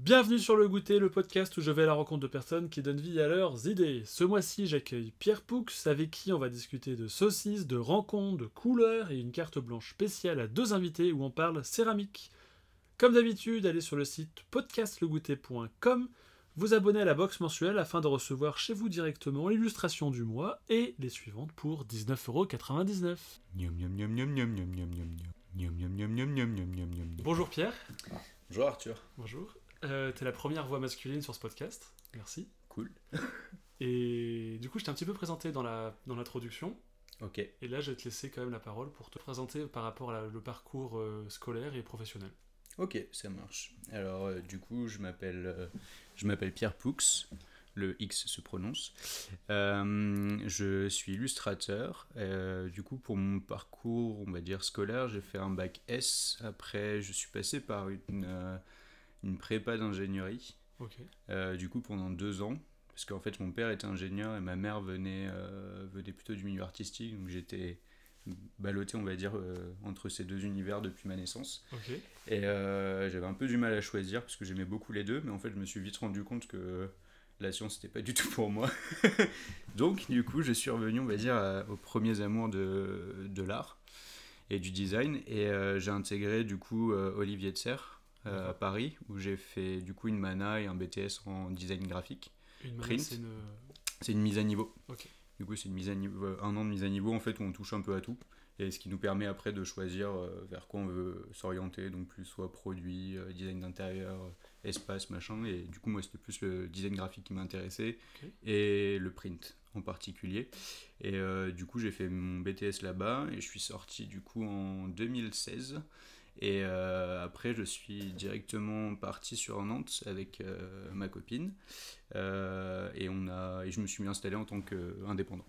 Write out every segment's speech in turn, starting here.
Bienvenue sur Le Goûter, le podcast où je vais à la rencontre de personnes qui donnent vie à leurs idées. Ce mois-ci, j'accueille Pierre Poux, avec qui on va discuter de saucisses, de rencontres, de couleurs et une carte blanche spéciale à deux invités où on parle céramique. Comme d'habitude, allez sur le site podcastlegoûter.com, vous abonnez à la box mensuelle afin de recevoir chez vous directement l'illustration du mois et les suivantes pour 19,99€. Bonjour Pierre. Bonjour Arthur. Bonjour. Euh, T'es la première voix masculine sur ce podcast. Merci. Cool. Et du coup, je t'ai un petit peu présenté dans la dans l'introduction. Ok. Et là, je vais te laisser quand même la parole pour te présenter par rapport à la- le parcours euh, scolaire et professionnel. Ok, ça marche. Alors euh, du coup, je m'appelle euh, je m'appelle Pierre Poux. Le X se prononce. Je suis illustrateur. Du coup, pour mon parcours, on va dire scolaire, j'ai fait un bac S. Après, je suis passé par une, une prépa d'ingénierie. Euh, du coup, pendant deux ans, parce qu'en fait, mon père était ingénieur et ma mère venait, euh, venait plutôt du milieu artistique, donc j'étais ballotté, on va dire, euh, entre ces deux univers depuis ma naissance. Et j'avais un peu du mal à choisir parce que j'aimais beaucoup les deux, mais en fait, je me suis vite rendu compte que la science, c'était pas du tout pour moi. donc, du coup, je suis revenu, on va dire, à- aux premiers amours de, de l'art et du design, et j'ai intégré, du coup, Olivier de Serres. Euh, à. Paris où j'ai fait du coup une mana et un BTS en design graphique. Une Print. manière, c'est une. Mise à niveau. Du coup, c'est une mise à niveau, euh, un an de mise à niveau en fait où on touche un peu à tout. Et ce qui nous permet après de choisir euh, vers quoi on veut s'orienter, donc plus soit produit, euh, design d'intérieur, euh, espace, machin. Et du coup, moi, c'était plus le design graphique qui m'intéressait et le print en particulier. Et euh, du coup, j'ai fait mon BTS là-bas et je suis sorti du coup en 2016. Et euh, après, je suis directement parti sur Nantes avec euh, ma copine. Euh, et, on a, et je me suis mis installé en tant qu'indépendant.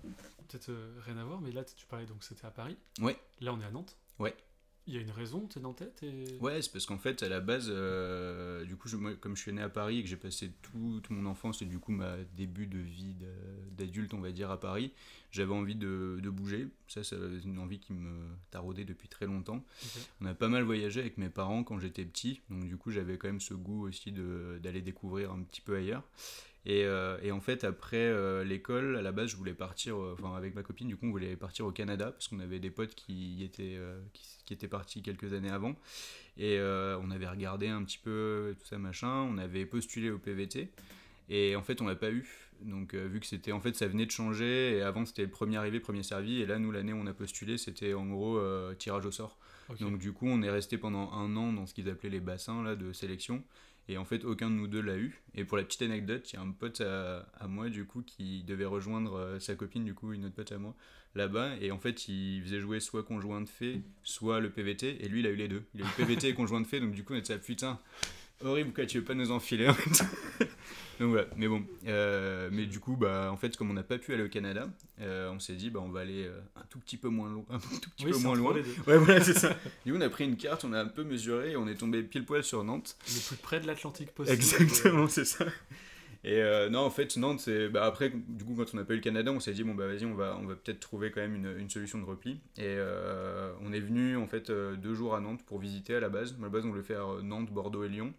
Peut-être rien à voir, mais là, tu parlais donc c'était à Paris. Ouais. Là, on est à Nantes. Ouais. Il y a une raison, t'es Nantais et... Ouais, c'est parce qu'en fait, à la base, euh, du coup, je- moi, comme je suis né à Paris et que j'ai passé tout, tout mon enfance et du coup ma début de vie d'a- d'adulte, on va dire, à Paris, j'avais envie de, de bouger. Ça, c'est une envie qui me taraudait depuis très longtemps. On a pas mal voyagé avec mes parents quand j'étais petit, donc du coup, j'avais quand même ce goût aussi d'aller découvrir un petit peu ailleurs. Et, euh, et en fait, après euh, l'école, à la base, je voulais partir, euh, enfin avec ma copine, du coup, on voulait partir au Canada parce qu'on avait des potes qui étaient, qui, qui étaient partis quelques années avant. Et on avait regardé un petit peu tout ça, machin. On avait postulé au PVT. Et en fait, on l'a pas eu. Donc, euh, vu que c'était, en fait, ça venait de changer. Et avant, c'était le premier arrivé, premier servi. Et là, nous, l'année où on a postulé, c'était en gros euh, tirage au sort. Donc du coup, on est resté pendant un an dans ce qu'ils appelaient les bassins là, de sélection. Et en fait, aucun de nous deux l'a eu. Et pour la petite anecdote, il y a un pote à, à moi, du coup, qui devait rejoindre euh, sa copine, du coup, une autre pote à moi, là-bas. Et en fait, il faisait jouer soit conjoint de fait, soit le PVT. Et lui, il a eu les deux. Il a eu le PVT et conjoint de fait. Donc du coup, on était là, putain, horrible, quoi, tu veux pas nous enfiler en fait Donc voilà, mais bon. Euh, mais du coup, bah, en fait, comme on n'a pas pu aller au Canada, euh, on s'est dit, bah, on va aller euh, un tout petit peu moins loin. Un tout petit Oui, peu c'est moins entre loin. les deux. Ouais, voilà, c'est ça. Du coup, on a pris une carte, on a un peu mesuré et on est tombé pile poil sur Nantes. Le plus près de l'Atlantique possible. Exactement, c'est ça. Et euh, non, en fait, Nantes, c'est. Bah, après, du coup, quand on n'a pas eu le Canada, on s'est dit, bon, bah vas-y, on va, on va peut-être trouver quand même une, une solution de repli. Et euh, on est venu, en fait, euh, deux jours à Nantes pour visiter à la base. À la base, on voulait faire Nantes, Bordeaux et Lyon.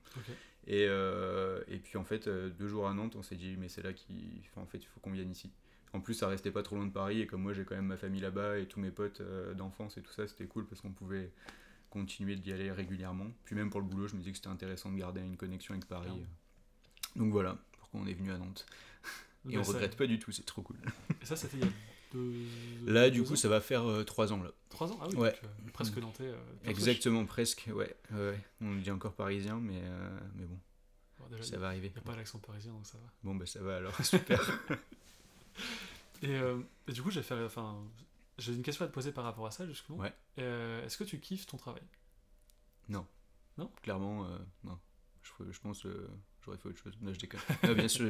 Et, euh, et puis, en fait, deux jours à Nantes, on s'est dit, mais c'est là qu'il. Enfin, en fait, il faut qu'on vienne ici. En plus, ça restait pas trop loin de Paris. Et comme moi, j'ai quand même ma famille là-bas et tous mes potes d'enfance et tout ça, c'était cool parce qu'on pouvait continuer d'y aller régulièrement. Puis même pour le boulot, je me disais que c'était intéressant de garder une connexion avec Paris. Donc voilà pourquoi on est venu à Nantes. Et Mais on ça- regrette pas du tout, c'est trop cool. Et ça, c'était il y a deux. Là, du coup, ans ça va faire euh, trois ans là. Trois ans? Ah oui, Ouais. donc, euh, presque Nantais. euh, Exactement, presque, ouais. ouais. On dit encore parisien, mais, euh, mais bon, fraîche. Bon, déjà, ça va arriver. Il n'y a pas l'accent parisien, donc ça va. Bon, bah ça va alors, super. Et, et du coup, j'ai fait, enfin, j'ai une question à te poser par rapport à ça, justement. Ouais. Est-ce que tu kiffes ton travail? Clairement, euh, non. Je, je pense j'aurais fait autre chose. Non, je déconne. Bien sûr,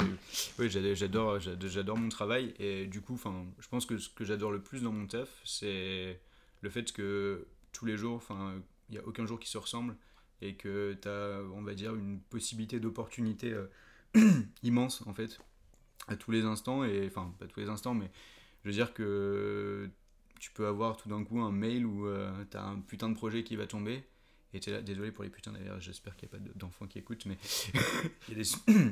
oui, j'adore, j'adore, mon travail. Et du coup, enfin, je pense que ce que j'adore le plus dans mon taf, c'est le fait que tous les jours, enfin, il n'y a aucun jour qui se ressemble et que tu as, on va dire, une possibilité d'opportunité euh, immense, en fait, à tous les instants. Et enfin, pas tous les instants, mais je veux dire que tu peux avoir tout d'un coup un mail où tu as un putain de projet qui va tomber Et t'es là, désolé pour les putains d'ailleurs, j'espère qu'il n'y a pas d'enfants qui écoutent, mais il y a des.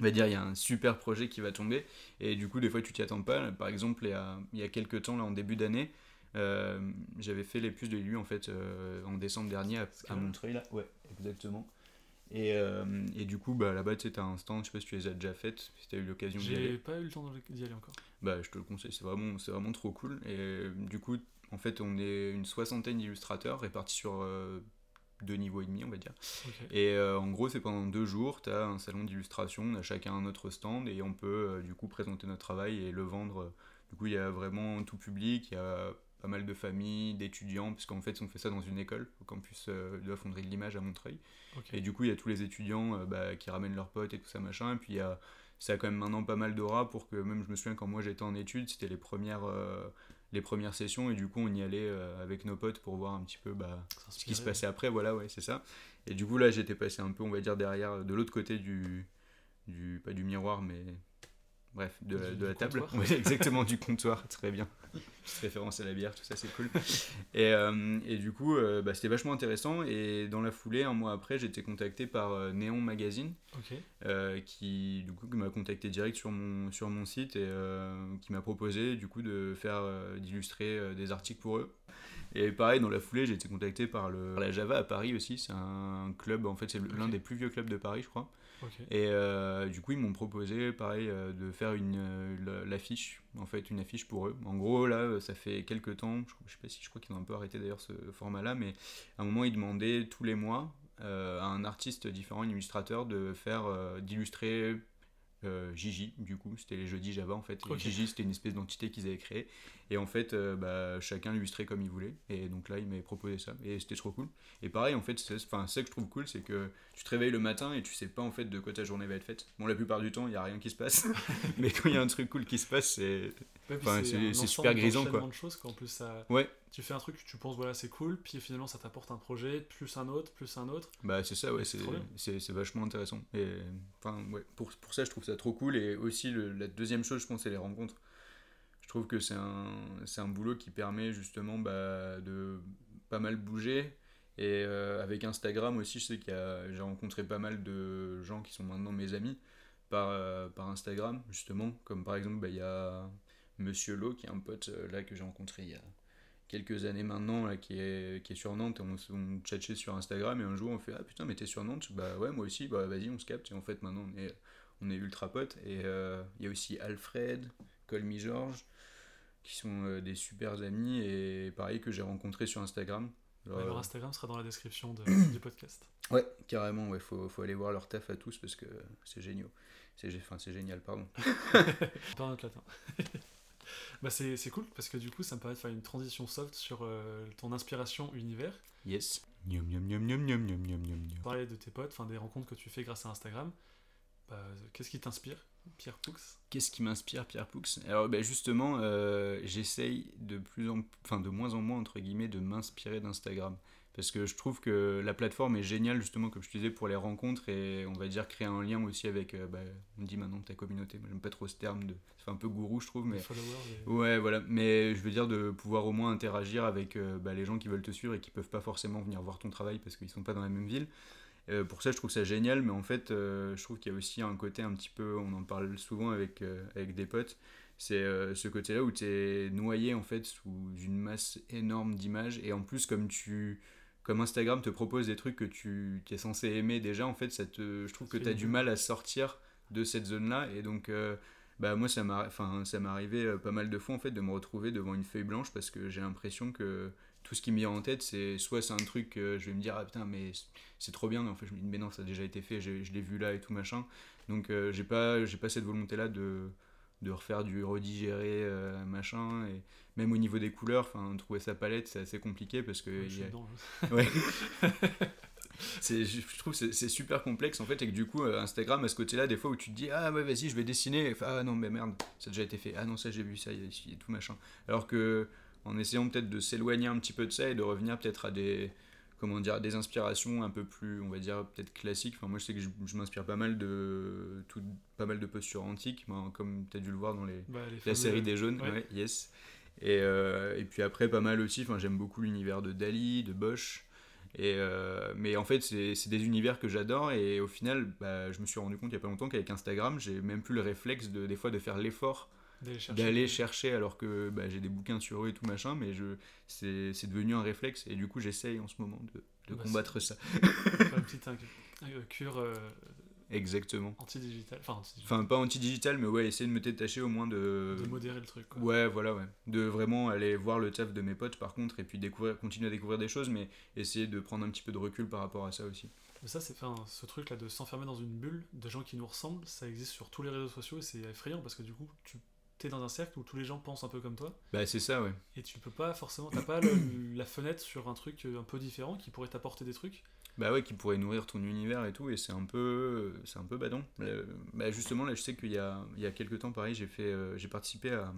on va dire, il y a un super projet qui va tomber, et du coup, des fois, tu t'y attends pas. Par exemple, il y a, il y a quelques temps, là, en début d'année, euh, j'avais fait les puces de l'élu en fait euh, en décembre dernier à, à Montreuil là. Ouais, exactement. Et, euh, et, du coup, bah, là-bas, tu sais, un stand, je sais pas si tu les as déjà faites, si tu as eu l'occasion d'y aller. J'ai pas eu le temps d'y aller encore. Bah, je te le conseille, c'est vraiment, vraiment trop cool. Et du coup, en fait, on est une soixantaine d'illustrateurs répartis sur deux niveaux et demi, on va dire. Et en gros, c'est pendant deux jours, tu as un salon d'illustration, on a chacun un autre stand et on peut du coup présenter notre travail et le vendre. Du coup, il y a vraiment tout public, il y a pas mal de familles, d'étudiants, puisqu'en fait on fait ça dans une école, au campus euh, de la fonderie de l'image à Montreuil. Et du coup il y a tous les étudiants euh, bah, qui ramènent leurs potes et tout ça machin, et puis il y a, ça a quand même maintenant pas mal d'aura pour que même je me souviens quand moi j'étais en études, c'était les premières, euh, les premières sessions, et du coup on y allait avec nos potes pour voir un petit peu bah, ce qui se passait après, voilà ouais c'est ça. Et du coup là j'étais passé un peu on va dire derrière, de l'autre côté du, du, pas du miroir mais bref, de, de la table. exactement, du comptoir, très bien. Référence à la bière, tout ça, c'est cool. Et, euh, et, du coup, euh, bah, c'était vachement intéressant. Et dans la foulée, un mois après, j'ai été contacté par euh, Néon Magazine, qui du coup m'a contacté direct sur mon, sur mon site et qui m'a proposé du coup de faire d'illustrer des articles pour eux. Et pareil, dans la foulée, j'ai été contacté par le, la Java à Paris aussi. C'est un club, en fait, c'est l'un des plus vieux clubs de Paris, je crois. Et euh, du coup, ils m'ont proposé, pareil, euh, de faire une euh, l'affiche, en fait, une affiche pour eux. En gros, là, ça fait quelques temps, je, sais pas si je crois qu'ils ont un peu arrêté d'ailleurs ce format-là, mais à un moment, ils demandaient tous les mois à un artiste différent, un illustrateur, de faire d'illustrer euh, Gigi, du coup, c'était les jeudis Java en fait. Gigi, c'était une espèce d'entité qu'ils avaient créée. Et en fait, euh, bah, chacun illustrait comme il voulait. Et donc là, il m'avait proposé ça. Et c'était trop cool. Et pareil, en fait, c'est ça que je trouve cool, c'est que tu te réveilles le matin et tu sais pas en fait de quoi ta journée va être faite. Bon, la plupart du temps, il y a rien qui se passe. Mais quand il y a un truc cool qui se passe, c'est c'est super grisant quoi. de choses qu'en plus ça. Ouais. Tu fais un truc, tu penses voilà c'est cool, puis finalement ça t'apporte un projet, plus un autre, plus un autre. Bah c'est ça ouais, c'est vachement intéressant. Et enfin ouais, pour, pour ça je trouve ça trop cool et aussi le, la deuxième chose je pense c'est les rencontres. Je trouve que c'est un, un boulot qui permet justement bah, de pas mal bouger. Et euh, avec Instagram aussi, je sais qu'il j'ai rencontré pas mal de gens qui sont maintenant mes amis par, euh, par Instagram, justement. Comme par exemple, bah, il y a Monsieur Lo, qui est un pote euh, là que j'ai rencontré il y a quelques années maintenant, là, qui, est, qui est sur Nantes, on, on chatchait sur Instagram, et un jour on fait Ah putain, mais t'es sur Nantes? Bah ouais, moi aussi, bah vas-y, on se capte, et en fait maintenant on est, on est ultra potes. Et euh, il y a aussi Alfred, Colmy Georges, qui sont euh, des super amis, et pareil que j'ai rencontré sur Instagram. leur Instagram sera dans la description du podcast. Ouais, carrément, ouais, faut, faut aller voir leur taf à tous parce que c'est génial. C'est enfin, génial, pardon. Pas notre latin. Bah c'est cool parce que du coup ça me permet de faire une transition soft sur euh, ton inspiration univers. Yes. Parler de tes potes, enfin des rencontres que tu fais grâce à Instagram. Bah, Qu'est-ce qui t'inspire, Pierre Poux? Qu'est-ce qui m'inspire, Pierre Poux? Alors bah, justement, euh, j'essaye de plus en, enfin de moins en moins entre guillemets de m'inspirer d'Instagram parce que je trouve que la plateforme est géniale justement comme je te disais pour les rencontres et on va dire créer un lien aussi avec euh, bah, on dit maintenant ta communauté moi j'aime pas trop ce terme de c'est un peu gourou je trouve mais ouais voilà mais je veux dire de pouvoir au moins interagir avec euh, bah, les gens qui veulent te suivre et qui peuvent pas forcément venir voir ton travail parce qu'ils sont pas dans la même ville. Euh, pour ça je trouve ça génial mais en fait je trouve qu'il y a aussi un côté un petit peu on en parle souvent avec, avec des potes c'est ce côté là où tu es noyé en fait sous une masse énorme d'images et en plus comme tu comme Instagram te propose des trucs que tu es censé aimer déjà, en fait, ça te, je trouve que tu as du mal à sortir de cette zone-là. Et donc, euh, bah, moi, ça m'est arrivé euh, pas mal de fois, en fait, de me retrouver devant une feuille blanche parce que j'ai l'impression que tout ce qui me vient en tête, c'est soit c'est un truc que je vais me dire, ah putain, mais c'est trop bien, mais en fait, je me dis, mais non, ça a déjà été fait, je l'ai vu là et tout machin. Donc, euh, j'ai pas, pas cette volonté-là de de refaire du redigérer euh, machin et même au niveau des couleurs enfin trouver sa palette c'est assez compliqué parce que ouais, c'est je trouve c'est c'est super complexe en fait et que du coup euh, Instagram à ce côté là des fois où tu te dis ah ouais vas-y je vais dessiner ah non mais merde ça a déjà été fait ah non ça j'ai vu ça il y, a tout machin. Alors que en essayant peut-être de s'éloigner un petit peu de ça et de revenir peut-être à des comment dire, des inspirations un peu plus, on va dire, peut-être classiques. Enfin, moi, je sais que je, m'inspire pas mal de tout, pas mal de postures antiques, comme tu as dû le voir dans les, bah, la série des jaunes. yes. Et, euh, et, puis après, pas mal aussi, enfin, j'aime beaucoup l'univers de Dali, de Bosch. Et, euh, mais en fait, c'est c'est des univers que j'adore et au final, bah, je me suis rendu compte il y a pas longtemps qu'avec Instagram, j'ai même plus le réflexe de, des fois de faire l'effort D'aller chercher. alors que bah, j'ai des bouquins sur eux et tout machin, mais je c'est c'est devenu un réflexe et du coup, j'essaye en ce moment de, de Bah, combattre ça. Une petite euh, cure euh, Exactement. anti-digitale. Enfin, pas anti-digital, mais ouais, essayer de me détacher au moins de. de modérer le truc. Quoi. Ouais, voilà, ouais. De vraiment aller voir le taf de mes potes par contre, et puis découvrir, continuer à découvrir des choses, mais essayer de prendre un petit peu de recul par rapport à ça aussi. Mais ça, c'est enfin, ce truc là de s'enfermer dans une bulle de gens qui nous ressemblent, ça existe sur tous les réseaux sociaux et c'est effrayant parce que du coup, tu dans un cercle où tous les gens pensent un peu comme toi Bah, c'est ça, ouais. et tu peux pas forcément, t'as pas le- la fenêtre sur un truc un peu différent qui pourrait t'apporter des trucs. Bah ouais, qui pourrait nourrir ton univers et tout, et c'est un peu, c'est un peu badon. Euh, bah justement, là, je sais qu'il y a, il y a quelques temps, pareil, j'ai fait, euh, j'ai participé à,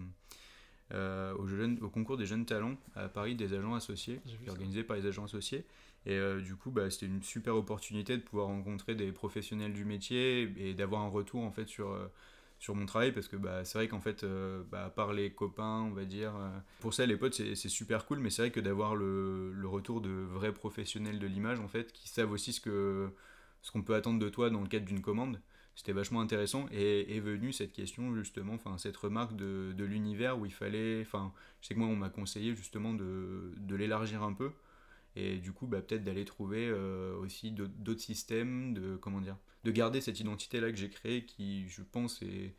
euh, au, jeune- au concours des jeunes talents à Paris des agents associés, ça. organisé par les agents associés. Et du coup, bah, c'était une super opportunité de pouvoir rencontrer des professionnels du métier et d'avoir un retour en fait sur, sur mon travail parce que bah, c'est vrai qu'en fait, euh, bah, à part les copains, on va dire, euh, pour ça les potes c'est super cool, mais c'est vrai que d'avoir le, le retour de vrais professionnels de l'image en fait qui savent aussi ce que ce qu'on peut attendre de toi dans le cadre d'une commande. C'était vachement intéressant et est venue cette question justement, enfin cette remarque de, de l'univers où il fallait, enfin je sais que moi on m'a conseillé justement de, de l'élargir un peu et du coup bah, peut-être d'aller trouver euh, aussi d'autres systèmes, de comment dire, de garder cette identité là que j'ai créée qui je pense est,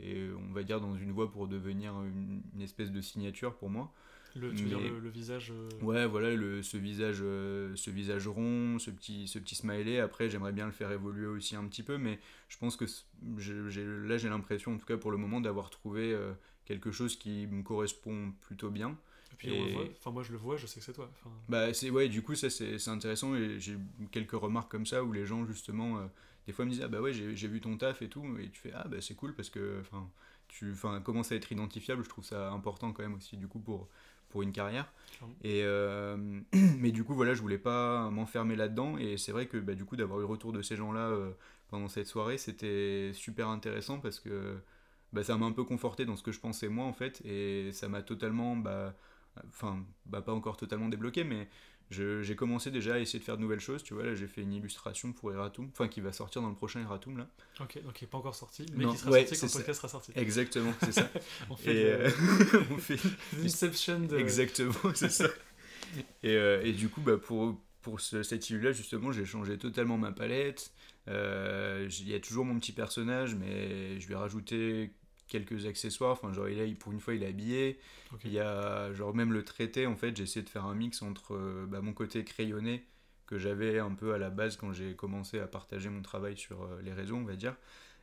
est, on va dire dans une voie pour devenir une, une espèce de signature pour moi. Le, tu veux dire le, le visage. euh, Ouais, voilà, le, ce, visage, euh, ce visage rond, ce petit, ce petit smiley. Après, j'aimerais bien le faire évoluer aussi un petit peu, mais je pense que j'ai- là, j'ai l'impression, en tout cas pour le moment, d'avoir trouvé quelque chose qui me correspond plutôt bien. Et puis on le et- voit. Enfin, moi je le vois, je sais que c'est toi. Enfin, Bah, c'est, ouais, du coup, ça, c'est c'est intéressant, et j'ai quelques remarques comme ça où les gens, justement, euh, des fois me disent Ah, bah ouais, j'ai j'ai vu ton taf et tout, et tu fais Ah, bah c'est cool parce que, enfin, tu enfin, commences à être identifiable, je trouve ça important quand même aussi, du coup, pour, pour une carrière. Et, euh, mais du coup, voilà, je voulais pas m'enfermer là-dedans. Et c'est vrai que bah, du coup, d'avoir eu le retour de ces gens-là euh, pendant cette soirée, c'était super intéressant parce que bah, ça m'a un peu conforté dans ce que je pensais moi en fait. Et ça m'a totalement, bah, enfin, bah, pas encore totalement débloqué, mais j'ai commencé déjà à essayer de faire de nouvelles choses. Tu vois, là, j'ai fait une illustration pour Eratum, enfin, qui va sortir dans le prochain Eratum là. ok, donc il n'est pas encore sorti, mais Non, qui sera ouais, sorti quand le podcast sera sorti. Exactement, c'est ça. On fait et euh, on fait de. Exactement, c'est ça. Et, euh, et du coup, bah, pour, pour ce, cette île-là, justement, j'ai changé totalement ma palette. Euh, Il y a toujours mon petit personnage, mais je lui ai rajouté quelques accessoires. Enfin, genre, il est, pour une fois, il est habillé. Il y a, genre, même le traité, en fait, j'ai essayé de faire un mix entre euh, bah, mon côté crayonné, que j'avais un peu à la base quand j'ai commencé à partager mon travail sur euh, les réseaux, on va dire.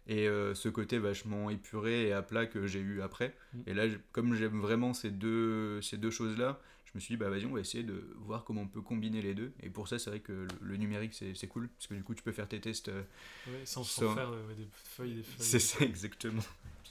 Et euh, ce côté vachement épuré et à plat que j'ai eu après. Mm. Et là, comme j'aime vraiment ces deux, ces deux choses-là, je me suis dit, bah vas-y, on va essayer de voir comment on peut combiner les deux. Et pour ça, c'est vrai que le, le numérique, c'est c'est cool, parce que du coup, tu peux faire tes tests. euh, Ouais, sans, sans faire euh, des feuilles, des feuilles. c'est ça, exactement.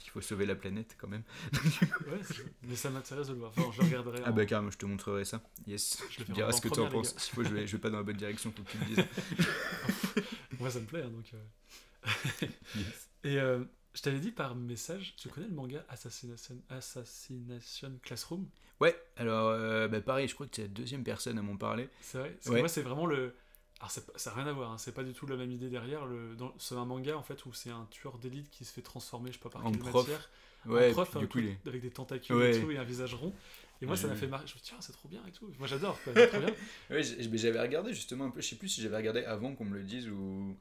Il faut sauver la planète quand même. Ouais, c'est- mais ça m'intéresse de le voir. Enfin, je le regarderai. Ah en- bah carrément, je te montrerai ça. Yes. Je Je te diras ce que tu en penses. fois, je vais, je vais pas dans la bonne direction, faut que tu me dises. Moi, ça me plaît, hein, donc. euh. Et euh, je t'avais dit par message, tu connais le manga Assassination, Assassination Classroom? Ouais, alors euh, bah pareil, je crois que tu es la deuxième personne à m'en parler. C'est vrai? Parce Ouais. que moi, c'est vraiment le. Alors, ça n'a rien à voir, hein, c'est pas du tout la même idée derrière. Le... dans- C'est un manga en fait où c'est un tueur d'élite qui se fait transformer, je sais pas par En quelle prof. matière, Ouais, en prof, coup, il avec des tentacules Ouais. et tout, et un visage rond. Et moi, Ouais, ça m'a fait marrer. Je me suis dit, tiens, c'est trop bien et tout. Moi, j'adore, mais j'avais regardé justement un peu, je sais plus si j'avais regardé avant qu'on me le dise ou,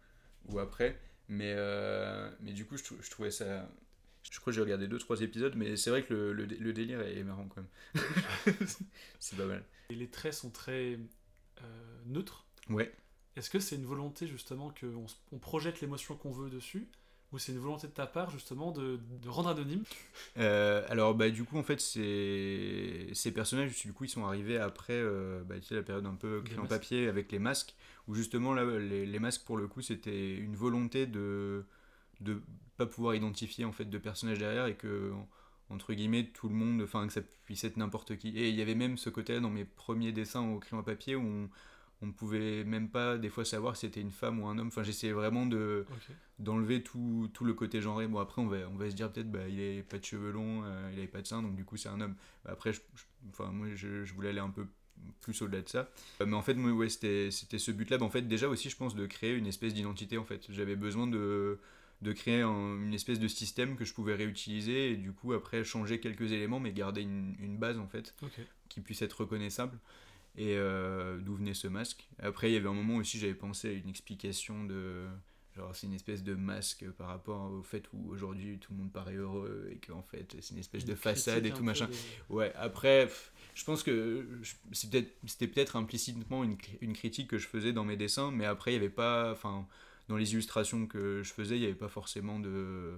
ou après, mais, euh, mais du coup je, trou- je trouvais ça... Je crois que j'ai regardé 2-3 épisodes, mais c'est vrai que le, le délire est marrant quand même. c'est pas mal. Et les traits sont très euh, neutres. Ouais. Est-ce que c'est une volonté justement qu'on on projette l'émotion qu'on veut dessus ou c'est une volonté de ta part justement de, de rendre anonyme? Euh, alors bah du coup en fait ces personnages du coup ils sont arrivés après euh, bah, tu sais, la période un peu crayon papier avec les masques où justement là les, les masques pour le coup c'était une volonté de de pas pouvoir identifier en fait de personnages derrière et que entre guillemets tout le monde enfin que ça puisse être n'importe qui. Et il y avait même ce côté là dans mes premiers dessins au crayon papier où on, on pouvait même pas des fois savoir si c'était une femme ou un homme enfin j'essayais vraiment de d'enlever tout, tout le côté genré. Bon, après, on va, on va se dire peut-être, bah, il avait pas de cheveux longs, euh, il avait pas de seins, donc du coup, c'est un homme. Après, je, je- enfin, moi, je, je voulais aller un peu plus au-delà de ça. Euh, mais en fait, moi, ouais, c'était c'était ce but-là. Mais en fait, déjà aussi, je pense, de créer une espèce d'identité, en fait. J'avais besoin de, de créer un- une espèce de système que je pouvais réutiliser et du coup, après, changer quelques éléments, mais garder une, une base, en fait, qui puisse être reconnaissable. Et euh, d'où venait ce masque. Après, il y avait un moment aussi, j'avais pensé à une explication de. Genre, c'est une espèce de masque par rapport au fait où aujourd'hui tout le monde paraît heureux et qu'en fait, c'est une espèce de façade et tout machin. de- Ouais, après, pff, je pense que peut-être- c'était peut-être implicitement une, une critique que je faisais dans mes dessins, mais après, il n'y avait pas. Enfin, dans les illustrations que je faisais, il n'y avait pas forcément de,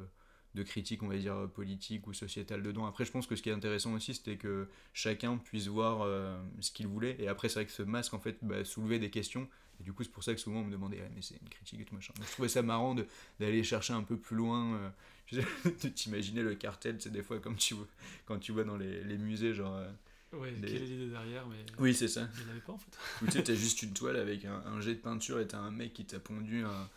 de critique, on va dire, politique ou sociétale dedans. Après, je pense que ce qui est intéressant aussi, c'était que chacun puisse voir euh, ce qu'il voulait. Et après, c'est vrai que ce masque, en fait, bah, soulevait des questions. Et du coup, c'est pour ça que souvent on me demandait, Ah, mais c'est une critique et tout machin. Donc, je trouvais ça marrant d'aller chercher un peu plus loin. euh, de t'imaginer le cartel, c'est des fois comme tu vois, quand tu vois dans les, les musées, genre. euh, Ouais, Des- quelle est l'idée derrière, mais Oui, c'est ça. il n'y avait pas en fait. Ou tu sais, t'as juste une toile avec un, un jet de peinture et t'as un mec qui t'a pondu un-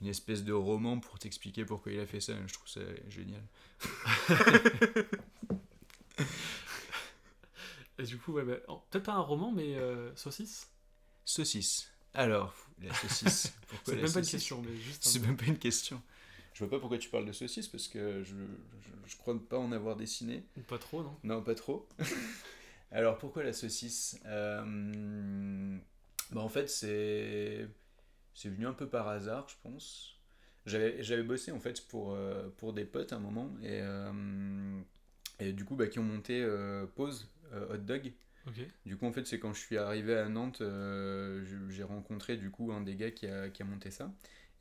une espèce de roman pour t'expliquer pourquoi il a fait ça. Je trouve ça génial. Et du coup, ouais, bah, oh, peut-être pas un roman, mais euh, saucisse? Saucisse. Alors, la saucisse. C'est même pas une question, mais juste un- C'est même pas une question. Je vois pas pourquoi tu parles de saucisse parce que je, je, je crois pas en avoir dessiné. Pas trop, non? Non, pas trop. Alors pourquoi la saucisse? Euh, bah, En fait, c'est c'est venu un peu par hasard, je pense. J'avais bossé en fait pour, euh, pour des potes à un moment et, euh, et du coup bah, qui ont monté euh, Pause Hot Dog. Du coup en fait c'est quand je suis arrivé à Nantes, j'ai rencontré du coup un des gars qui a, qui a monté ça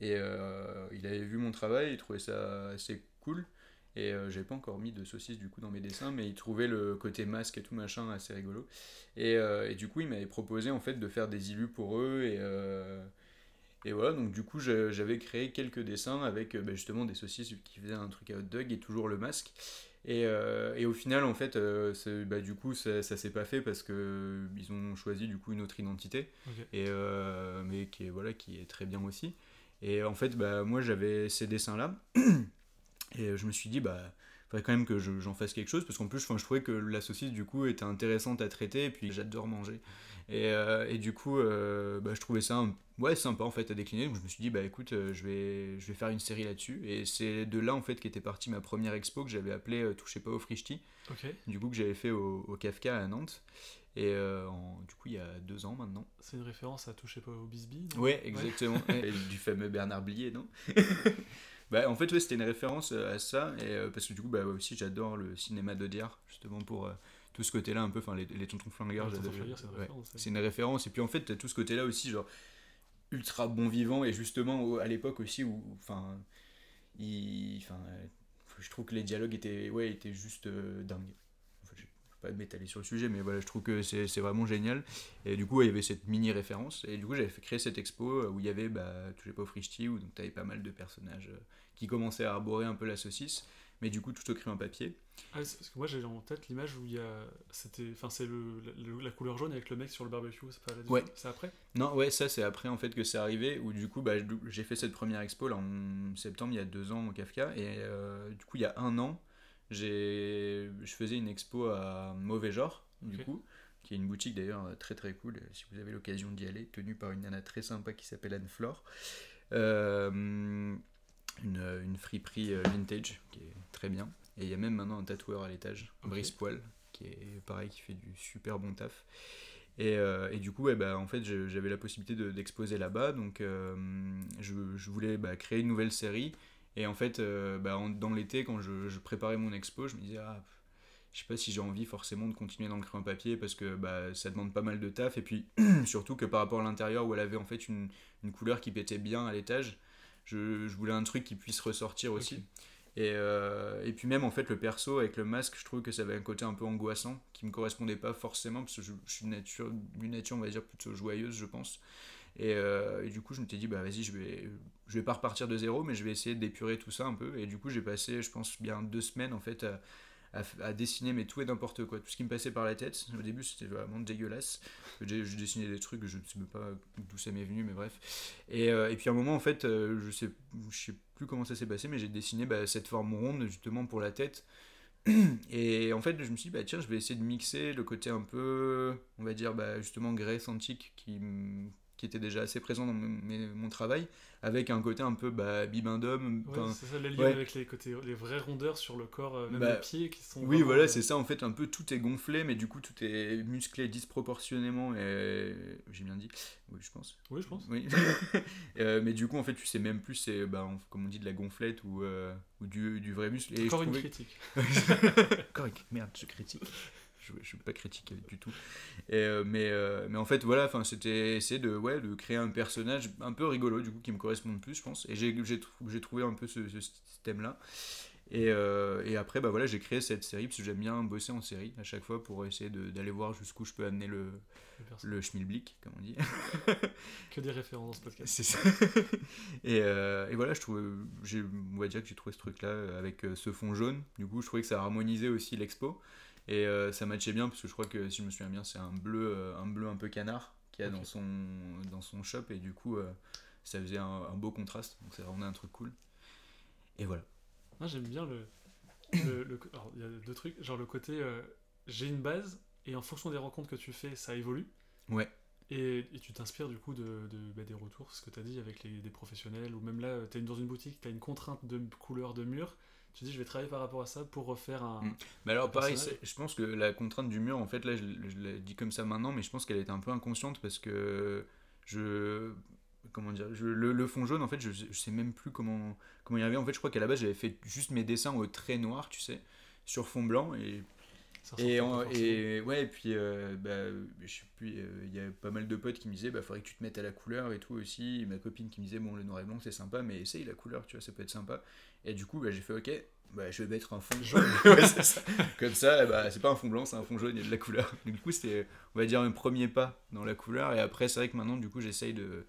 et il avait vu mon travail, il trouvait ça assez cool. Et euh, j'avais pas encore mis de saucisse du coup dans mes dessins, mais il trouvait le côté masque et tout machin assez rigolo. Et, euh, et du coup, il m'avait proposé en fait de faire des illus pour eux. Et, euh, et voilà, donc du coup, j'avais créé quelques dessins avec euh, bah, justement des saucisses qui faisaient un truc à hot dog et toujours le masque. Et, euh, et au final, en fait, euh, bah, du coup, ça, ça s'est pas fait parce que ils ont choisi du coup une autre identité, et, mais qui est, voilà, qui est très bien aussi. Et en fait, bah, moi, j'avais ces dessins-là. Et je me suis dit, bah, faudrait quand même que je- j'en fasse quelque chose, parce qu'en plus, je trouvais que la saucisse, du coup, était intéressante à traiter, et puis j'adore manger. Et, et du coup, bah, je trouvais ça un- ouais, sympa, en fait, à décliner. Donc je me suis dit, bah, écoute, euh, je vais, je vais faire une série là-dessus. Et c'est de là, en fait, qu'était partie ma première expo, que j'avais appelée euh, Touchez pas au Frichti, Ok. du coup, que j'avais fait au, au Kafka à Nantes. Et euh, en- du coup, il y a deux ans maintenant. C'est une référence à Toucher pas au Bisbee Ouais, exactement. Et du fameux Bernard Blier, non? Bah, En fait, ouais, c'était une référence euh, à ça, et, euh, parce que du coup, bah, ouais, aussi, j'adore le cinéma d'Audiard, justement pour euh, tout ce côté-là, un peu, enfin, les, les tontons flingueurs, Ouais, c'est une Ouais, référence, ouais. et puis en fait, tout ce côté-là aussi, genre, ultra bon vivant, et justement, à l'époque aussi, où, enfin, je trouve que les dialogues étaient, ouais, étaient juste euh, dingues. Enfin, je vais pas m'étaler sur le sujet, mais voilà, je trouve que c'est vraiment génial. Et du coup, il y avait cette mini référence. Et du coup, j'avais créer cette expo euh, où il y avait bah, Touchez pas au Frichti, où donc tu avais pas mal de personnages euh, qui commençaient à arborer un peu la saucisse, mais du coup, tout écrit en papier. Ah, parce que moi j'ai en tête l'image où il y a. C'était. Enfin, c'est le, la, la couleur jaune avec le mec sur le barbecue, c'est pas là-dessus Ouais. C'est après? Non, ouais, ça c'est après en fait que c'est arrivé, où du coup, bah, j'ai fait cette première expo là en septembre, il y a deux ans au Kafka, et euh, du coup, il y a un an, j'ai je faisais une expo à Mauvais Genre, du coup, qui est une boutique d'ailleurs euh, très très cool, si vous avez l'occasion d'y aller, tenue par une nana très sympa qui s'appelle Anne-Flore. Euh, une, une friperie euh, vintage qui est très bien. Et il y a même maintenant un tatoueur à l'étage. Brice Poil, qui est pareil, qui fait du super bon taf. Et, euh, et du coup, bah, en fait, j'avais la possibilité de- d'exposer là-bas, donc euh, je, je voulais bah, créer une nouvelle série. Et en fait, euh, bah, en- dans l'été, quand je, je préparais mon expo, je me disais, ah, je sais pas si j'ai envie forcément de continuer dans le crayon papier parce que bah, ça demande pas mal de taf. Et puis, surtout que par rapport à l'intérieur où elle avait en fait une, une couleur qui pétait bien à l'étage, je, je voulais un truc qui puisse ressortir aussi. Et, euh, et puis même en fait le perso avec le masque, je trouve que ça avait un côté un peu angoissant qui me correspondait pas forcément parce que je, suis de nature, d'une nature on va dire plutôt joyeuse je pense. Et, euh, et du coup je m'étais dit bah vas-y je vais, je vais pas repartir de zéro mais je vais essayer d'épurer tout ça un peu. Et du coup j'ai passé je pense bien deux semaines en fait à, dessiner mais tout et n'importe quoi, tout ce qui me passait par la tête. Au début c'était vraiment dégueulasse. Je, je dessinais des trucs, je ne sais même pas d'où ça m'est venu mais bref. Et, euh, et puis à un moment en fait je sais, je sais plus comment ça s'est passé mais j'ai dessiné bah, cette forme ronde justement pour la tête. Et en fait, je me suis dit, bah, tiens, je vais essayer de mixer le côté un peu, on va dire, bah, justement, Grèce antique qui, qui était déjà assez présent dans mon, mes- mon travail, avec un côté un peu bah, bibendum. Ouais, enfin, c'est ça le lien ouais. avec les côtés, les vraies rondeurs sur le corps, euh, même Bah, les pieds qui sont. Oui, voilà, euh, c'est ça. En fait, un peu tout est gonflé, mais du coup, tout est musclé disproportionnément. Et j'ai bien dit. Oui, je pense. Oui, je pense. Oui. Euh, mais du coup, en fait, tu sais même plus, c'est, bah, on- comme on dit, de la gonflette ou, euh, ou du, du vrai muscle. Et Encore une trouvais- critique. Correct. Merde, je critique. Je ne suis pas critique du tout. Et, euh, mais, euh, mais en fait, voilà, c'était essayer de, ouais, de créer un personnage un peu rigolo, du coup, qui me correspond le plus, je pense. Et j'ai, j'ai, trou- j'ai trouvé un peu ce, ce système-là. Et, euh, et après, bah voilà, j'ai créé cette série parce que j'aime bien bosser en série à chaque fois pour essayer d'aller voir jusqu'où je peux amener le, le perso. le schmilblick, comme on dit. Que des références dans ce podcast. C'est ça. et, euh, et voilà, je on va dire que j'ai trouvé ce truc-là avec ce fond jaune. Du coup, je trouvais que ça harmonisait aussi l'expo. Et euh, ça matchait bien parce que je crois que si je me souviens bien, c'est un bleu, euh, un bleu un peu canard qu'il y a dans, son, dans son shop. Et du coup, euh, ça faisait un, un beau contraste. Donc ça rendait un truc cool. Et voilà. Moi, j'aime bien le. le, le- alors, il y a deux trucs. Genre, le côté. j'ai une base, et en fonction des rencontres que tu fais, ça évolue. Ouais. Et, et tu t'inspires du coup de, de- bah, des retours, ce que tu as dit avec les, des professionnels, ou même là, tu es dans une boutique, tu as une contrainte de couleur de mur, tu dis je vais travailler par rapport à ça pour refaire un. Mm. Mais alors, Un pareil, je pense que la contrainte du mur, en fait, là, je, je l'ai dit comme ça maintenant, mais je pense qu'elle était un peu inconsciente parce que je. Comment dire je- le, le fond jaune, en fait, je, je sais même plus comment, comment y arriver. En fait, je crois qu'à la base, j'avais fait juste mes dessins au trait noir, tu sais, sur fond blanc. Et, et, en- ouais, et puis, euh, bah, je sais plus, euh, il y a pas mal de potes qui me disaient, bah, faudrait que tu te mettes à la couleur et tout aussi. Et ma copine qui me disait, bon, le noir et blanc, c'est sympa, mais essaye la couleur, tu vois, ça peut être sympa. Et du coup, bah, j'ai fait, ok, bah, je vais mettre un fond Jaune. Ouais, ça. Comme ça, bah, c'est pas un fond blanc, c'est un fond jaune, il y a de la couleur. Donc, du coup, c'était, on va dire, un premier pas dans la couleur. Et après, c'est vrai que maintenant, du coup, j'essaye de,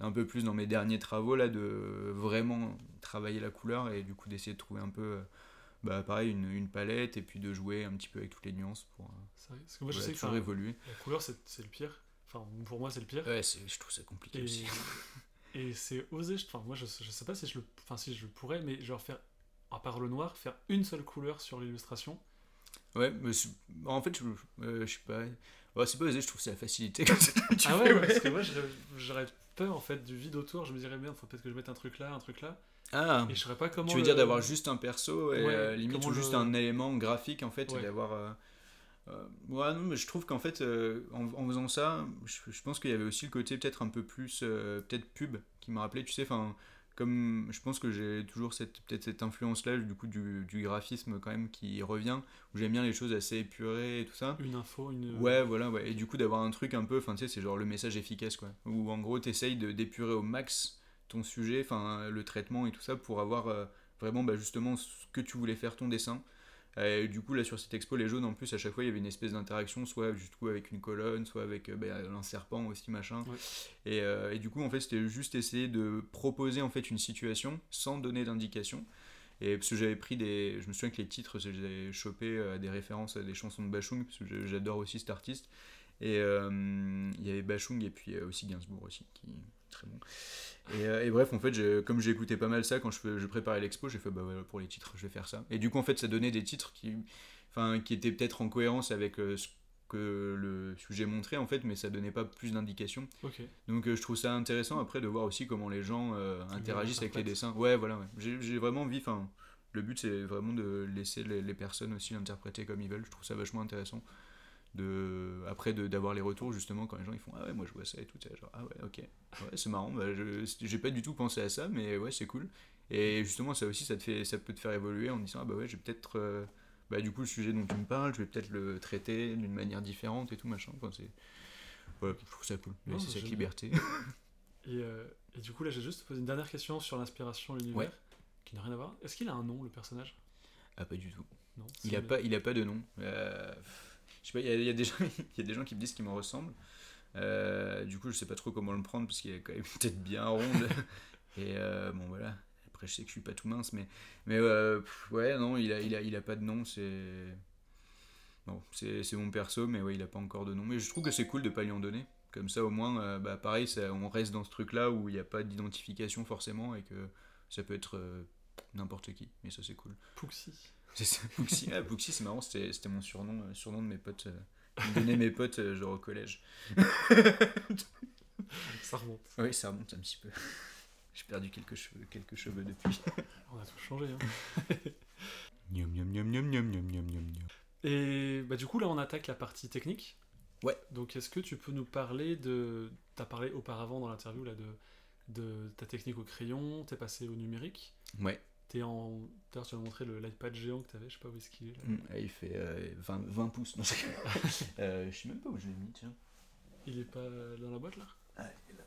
un peu plus dans mes derniers travaux, là, de vraiment travailler la couleur et du coup, d'essayer de trouver un peu, euh, bah, pareil, une, une palette et puis de jouer un petit peu avec toutes les nuances pour, euh, C'est vrai. Parce que moi, je sais que toujours enfin, évoluer. la couleur, c'est c'est le pire. Enfin, pour moi, c'est le pire. Ouais, c'est, je trouve ça compliqué Et, aussi. et c'est osé. je- Enfin, moi, je, je sais pas si je le, enfin, si je le pourrais, mais genre faire, à part le noir, faire une seule couleur sur l'illustration. Ouais, mais c'est- en fait, je, euh, je sais pas. Ouais, c'est pas osé, je trouve que c'est la facilité comme ça. Tu ah fais, ouais, parce que moi, j'aurais- peur en fait du vide autour. Je me dirais, merde, faut peut-être que je mette un truc là, un truc là. Ah, Et je saurais pas comment. tu veux le- dire d'avoir juste un perso et Ouais, euh, limite ou juste le- un élément graphique en fait Ouais. et d'avoir. euh, ouais, non, mais je trouve qu'en fait, euh, en, en faisant ça, je, je pense qu'il y avait aussi le côté peut-être un peu plus, euh, peut-être pub qui m'a rappelé, tu sais, enfin, comme je pense que j'ai toujours cette peut-être cette influence là du coup du, du graphisme quand même qui revient où j'aime bien les choses assez épurées et tout ça. Une info, une. Ouais, voilà, ouais. Et du coup, d'avoir un truc un peu, enfin, tu sais, c'est genre le message efficace, quoi. Où en gros, t'essayes de d'épurer au max ton sujet, enfin, le traitement et tout ça, pour avoir euh, vraiment, bah, justement, ce que tu voulais faire ton dessin. Euh, Et du coup, là, sur cette expo, les jaunes, en plus, à chaque fois, il y avait une espèce d'interaction, soit du coup avec une colonne, soit avec euh, bah, un serpent aussi, machin. Ouais. Et, euh, et du coup, en fait, c'était juste essayer de proposer, en fait, une situation sans donner d'indication. Et parce que j'avais pris des. Je me souviens que les titres, j'avais chopé euh, des références à des chansons de Bachung, parce que je- j'adore aussi cet artiste. Et euh, il y avait Bachung et puis euh, aussi Gainsbourg aussi, qui très bon. Et, euh, et bref, en fait, comme j'ai écouté pas mal ça quand je, préparais l'expo, j'ai fait bah voilà, pour les titres, je vais faire ça. Et du coup, en fait, ça donnait des titres qui, enfin, qui étaient peut-être en cohérence avec euh, ce que le sujet montrait, en fait, mais ça donnait pas plus d'indications. Donc euh, je trouve ça intéressant après de voir aussi comment les gens euh, interagissent avec les dessins. Ouais, voilà, ouais. J'ai vraiment envie, enfin, le but c'est vraiment de laisser les, les personnes aussi l'interpréter comme ils veulent. Je trouve ça vachement intéressant. De, après de- d'avoir les retours justement quand les gens ils font ah ouais moi je vois ça et tout c'est genre ah ouais ok ouais c'est marrant bah, j'ai pas du tout pensé à ça mais ouais c'est cool et justement ça aussi ça te fait ça peut te faire évoluer en disant ah bah ouais j'ai peut-être euh, bah du coup le sujet dont tu me parles je vais peut-être le traiter d'une manière différente et tout machin enfin, c'est voilà je trouve ça cool c'est cette liberté Et, euh, et du coup, là, j'ai juste posé une dernière question sur l'inspiration l'univers, Ouais. qui n'a rien à voir. Est-ce qu'il a un nom, le personnage? Ah, pas du tout. Non. Il a pas, il a pas de nom. Euh, je sais pas, il y a, il y a des gens, y a des gens qui me disent qu'il me ressemble. Euh, du coup, je sais pas trop comment le prendre parce qu'il est quand même une tête bien ronde. Et euh, bon, voilà. Après, je sais que je suis pas tout mince, mais, mais euh, pff, ouais, non, il a, il a, il a pas de nom. C'est bon, c'est c'est mon perso, mais ouais, il a pas encore de nom. Mais je trouve que c'est cool de pas lui en donner. Comme ça, au moins, bah, pareil, ça, on reste dans ce truc-là où il n'y a pas d'identification forcément et que ça peut être n'importe qui. mais ça, c'est cool. Pouxy. Pouxy, ah, Pouxy c'est marrant, c'était mon surnom, euh, surnom de mes potes. Euh, ils mes potes, euh, genre au collège. ça remonte. Oui, ça remonte un petit peu. J'ai perdu quelques cheveux, quelques cheveux depuis. On a tout changé. Hein. Nium, nium, nium, nium, nium, nium, nium, nium. Et bah, du coup, là, on attaque la partie technique. Ouais. Donc, est-ce que tu peux nous parler de. T'as parlé auparavant dans l'interview là de de ta technique au crayon, t'es passé au numérique. Ouais. T'es en. D'ailleurs, tu m'as montré le- l'iPad géant que t'avais, je sais pas où est-ce qu'il est. là. Mm, il fait euh, 20, 20 pouces. Non, je euh, je sais même pas où je l'ai mis, tiens. Il est pas dans la boîte là? Ah, il est là.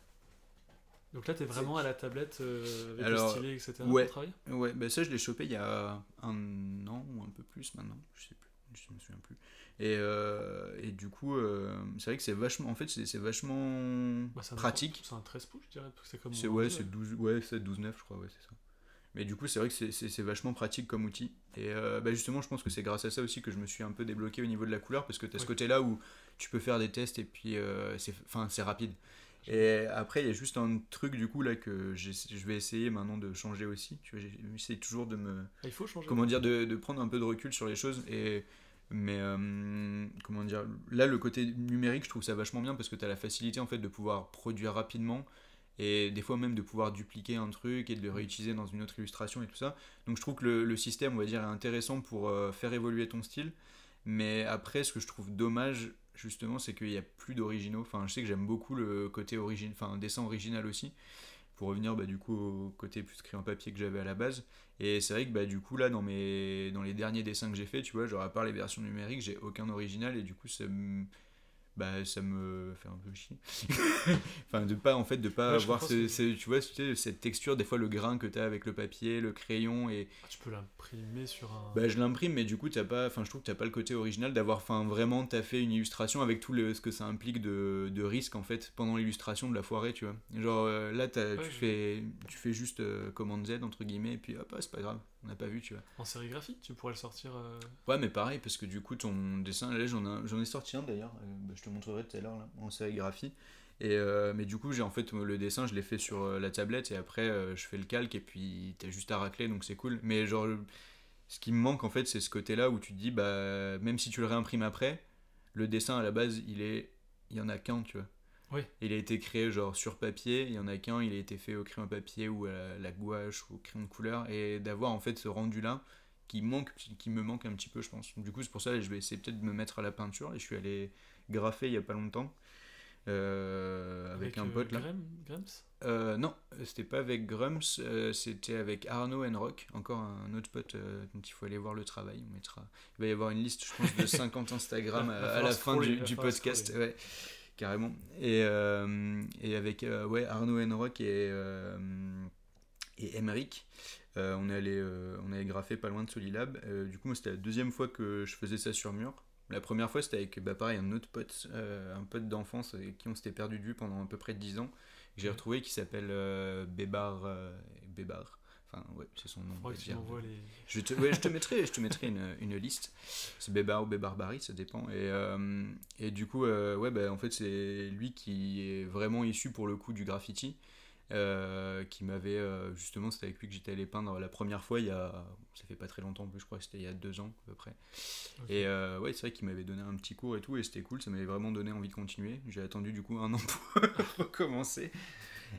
Donc là, t'es vraiment à la tablette euh, avec Alors, le stylet, etc. ouais. pour travailler Ouais, bah ça je l'ai chopé il y a un an ou un peu plus maintenant, je sais plus, je me souviens plus. Et, euh, et du coup, euh, c'est vrai que c'est vachement, en fait c'est c'est vachement Bah, pratique. C'est un 13 pouces, je dirais, c'est comme. Ouais, c'est 12, ouais, c'est 12 9 je crois, ouais, c'est ça. Mais du coup, c'est vrai que c'est- vachement pratique comme outil. Et euh, bah justement, je pense que c'est grâce à ça aussi que je me suis un peu débloqué au niveau de la couleur parce que tu as ce côté-là où tu peux faire des tests et puis euh, c'est rapide. Et après, il y a juste un truc du coup là que je vais essayer maintenant de changer aussi. Tu vois, j'essaie toujours de me Ah, il faut changer. comment dire de, de prendre un peu de recul sur les choses et mais euh, comment dire là le côté numérique je trouve ça vachement bien parce que tu as la facilité en fait de pouvoir produire rapidement et des fois même de pouvoir dupliquer un truc et de le réutiliser dans une autre illustration et tout ça. Donc je trouve que le, système on va dire est intéressant pour euh, faire évoluer ton style. Mais après ce que je trouve dommage justement c'est qu'il n'y a plus d'originaux. Enfin je sais que j'aime beaucoup le côté origine enfin dessin original aussi. Pour revenir bah, du coup au côté plus crayon papier que j'avais à la base. Et c'est vrai que bah, du coup, là, dans, mes... dans les derniers dessins que j'ai fait, tu vois, genre à part les versions numériques, j'ai aucun original. Et du coup, ça me. Bah, ça me fait un peu chier. enfin, de pas, en fait, de pas Ouais, avoir ce, ce tu vois, cette texture, des fois, le grain que tu as avec le papier, le crayon et. Ah, tu peux l'imprimer sur un. Bah, je l'imprime, mais du coup, t'as pas, enfin, je trouve que t'as pas le côté original d'avoir, enfin, vraiment, t'as fait une illustration avec tout le, ce que ça implique de, de risque en fait pendant l'illustration de la foirée, tu vois. Genre euh, là, Ouais, tu je- fais, tu fais juste euh, commande Z entre guillemets, et puis hop, ah, c'est pas grave, on n'a pas vu, tu vois. En sérigraphie, tu pourrais le sortir. euh, Ouais, mais pareil, parce que du coup, ton dessin, là, j'en ai, sorti un d'ailleurs, euh, bah, je te montrerai tout à l'heure, là, en sérigraphie. Et, euh, mais du coup, j'ai en fait le dessin, je l'ai fait sur la tablette, et après, je fais le calque, et puis t'as juste à racler, donc c'est cool. Mais genre, ce qui me manque, en fait, c'est ce côté-là où tu te dis, bah, même si tu le réimprimes après, le dessin, à la base, il est... Il y en a qu'un, tu vois. Oui. Il a été créé genre sur papier, il y en a qu'un, il a été fait au crayon papier ou à la, la gouache ou au crayon de couleur, et d'avoir en fait ce rendu-là, qui manque qui me manque un petit peu je pense. Du coup c'est pour ça que je vais essayer peut-être de me mettre à la peinture. Et je suis allé graffer il y a pas longtemps euh, avec, un euh, pote là. Graham- Grams Euh, non c'était pas avec Grums euh, c'était avec Arnaud Enrock encore un autre pote euh, dont il faut aller voir le travail. On mettra il va y avoir une liste je pense de 50 Instagram à, la fin du, podcast. ouais carrément. Et, euh, et avec euh, ouais Arnaud Enrock et euh, et Emeric euh, on est allé euh, on allait graffer pas loin de Solilab. Euh, du coup moi c'était la deuxième fois que je faisais ça sur mur. La première fois c'était avec bah, pareil un autre pote un pote d'enfance avec qui on s'était perdu de vue pendant à peu près 10 ans que j'ai Mhm. retrouvé qui s'appelle Bébar Bébar enfin ouais c'est son nom dire. les. Je te, ouais, je te mettrai, je te mettrai une, une liste. C'est Bébar ou Bébarbari, ça dépend. Et, euh, et du coup, euh, ouais, bah, en fait, c'est lui qui est vraiment issu pour le coup du graffiti. euh, qui m'avait justement, c'était avec lui que j'étais allé peindre la première fois il y a. Ça fait pas très longtemps en plus, je crois que c'était il y a deux ans à peu près. Et ouais, c'est vrai qu'il m'avait donné un petit cours et tout, et c'était cool, ça m'avait vraiment donné envie de continuer. J'ai attendu du coup un an pour recommencer.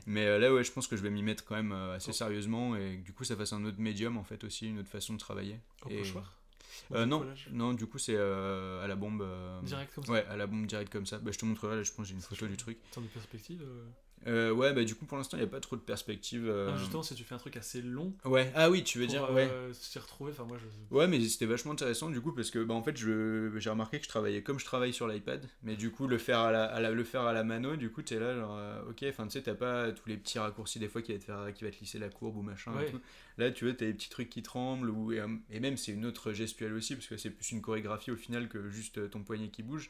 Mais euh, là, ouais, je pense que je vais m'y mettre quand même euh, assez Oh. sérieusement, et que du coup, ça fasse un autre médium en fait aussi, une autre façon de travailler. Au et- pochoir Euh, non, non, du coup, c'est euh, à la bombe. euh, Direct comme ça Ouais, à la bombe direct comme ça. Bah, je te montrerai, là, je pense que j'ai une photo du truc. En termes de perspective. Euh, Euh, ouais, bah, du coup, pour l'instant, il n'y a pas trop de perspective. euh, non, justement, si tu fais un truc assez long. Ouais, ah oui, tu veux pour, dire, euh, ouais. s'y retrouver, enfin, moi je. Ouais, mais c'était vachement intéressant du coup parce que bah, en fait je- j'ai remarqué que je travaillais comme je travaille sur l'iPad, mais du coup le faire à la, à la- le faire à la mano, du coup t'es là genre euh, ok, enfin tu sais t'as pas tous les petits raccourcis des fois qui va te faire qui va te lisser la courbe ou machin Ouais. et tout. Là tu vois t'as des petits trucs qui tremblent ou et, euh, même c'est une autre gestuelle aussi parce que c'est plus une chorégraphie au final que juste euh, ton poignet qui bouge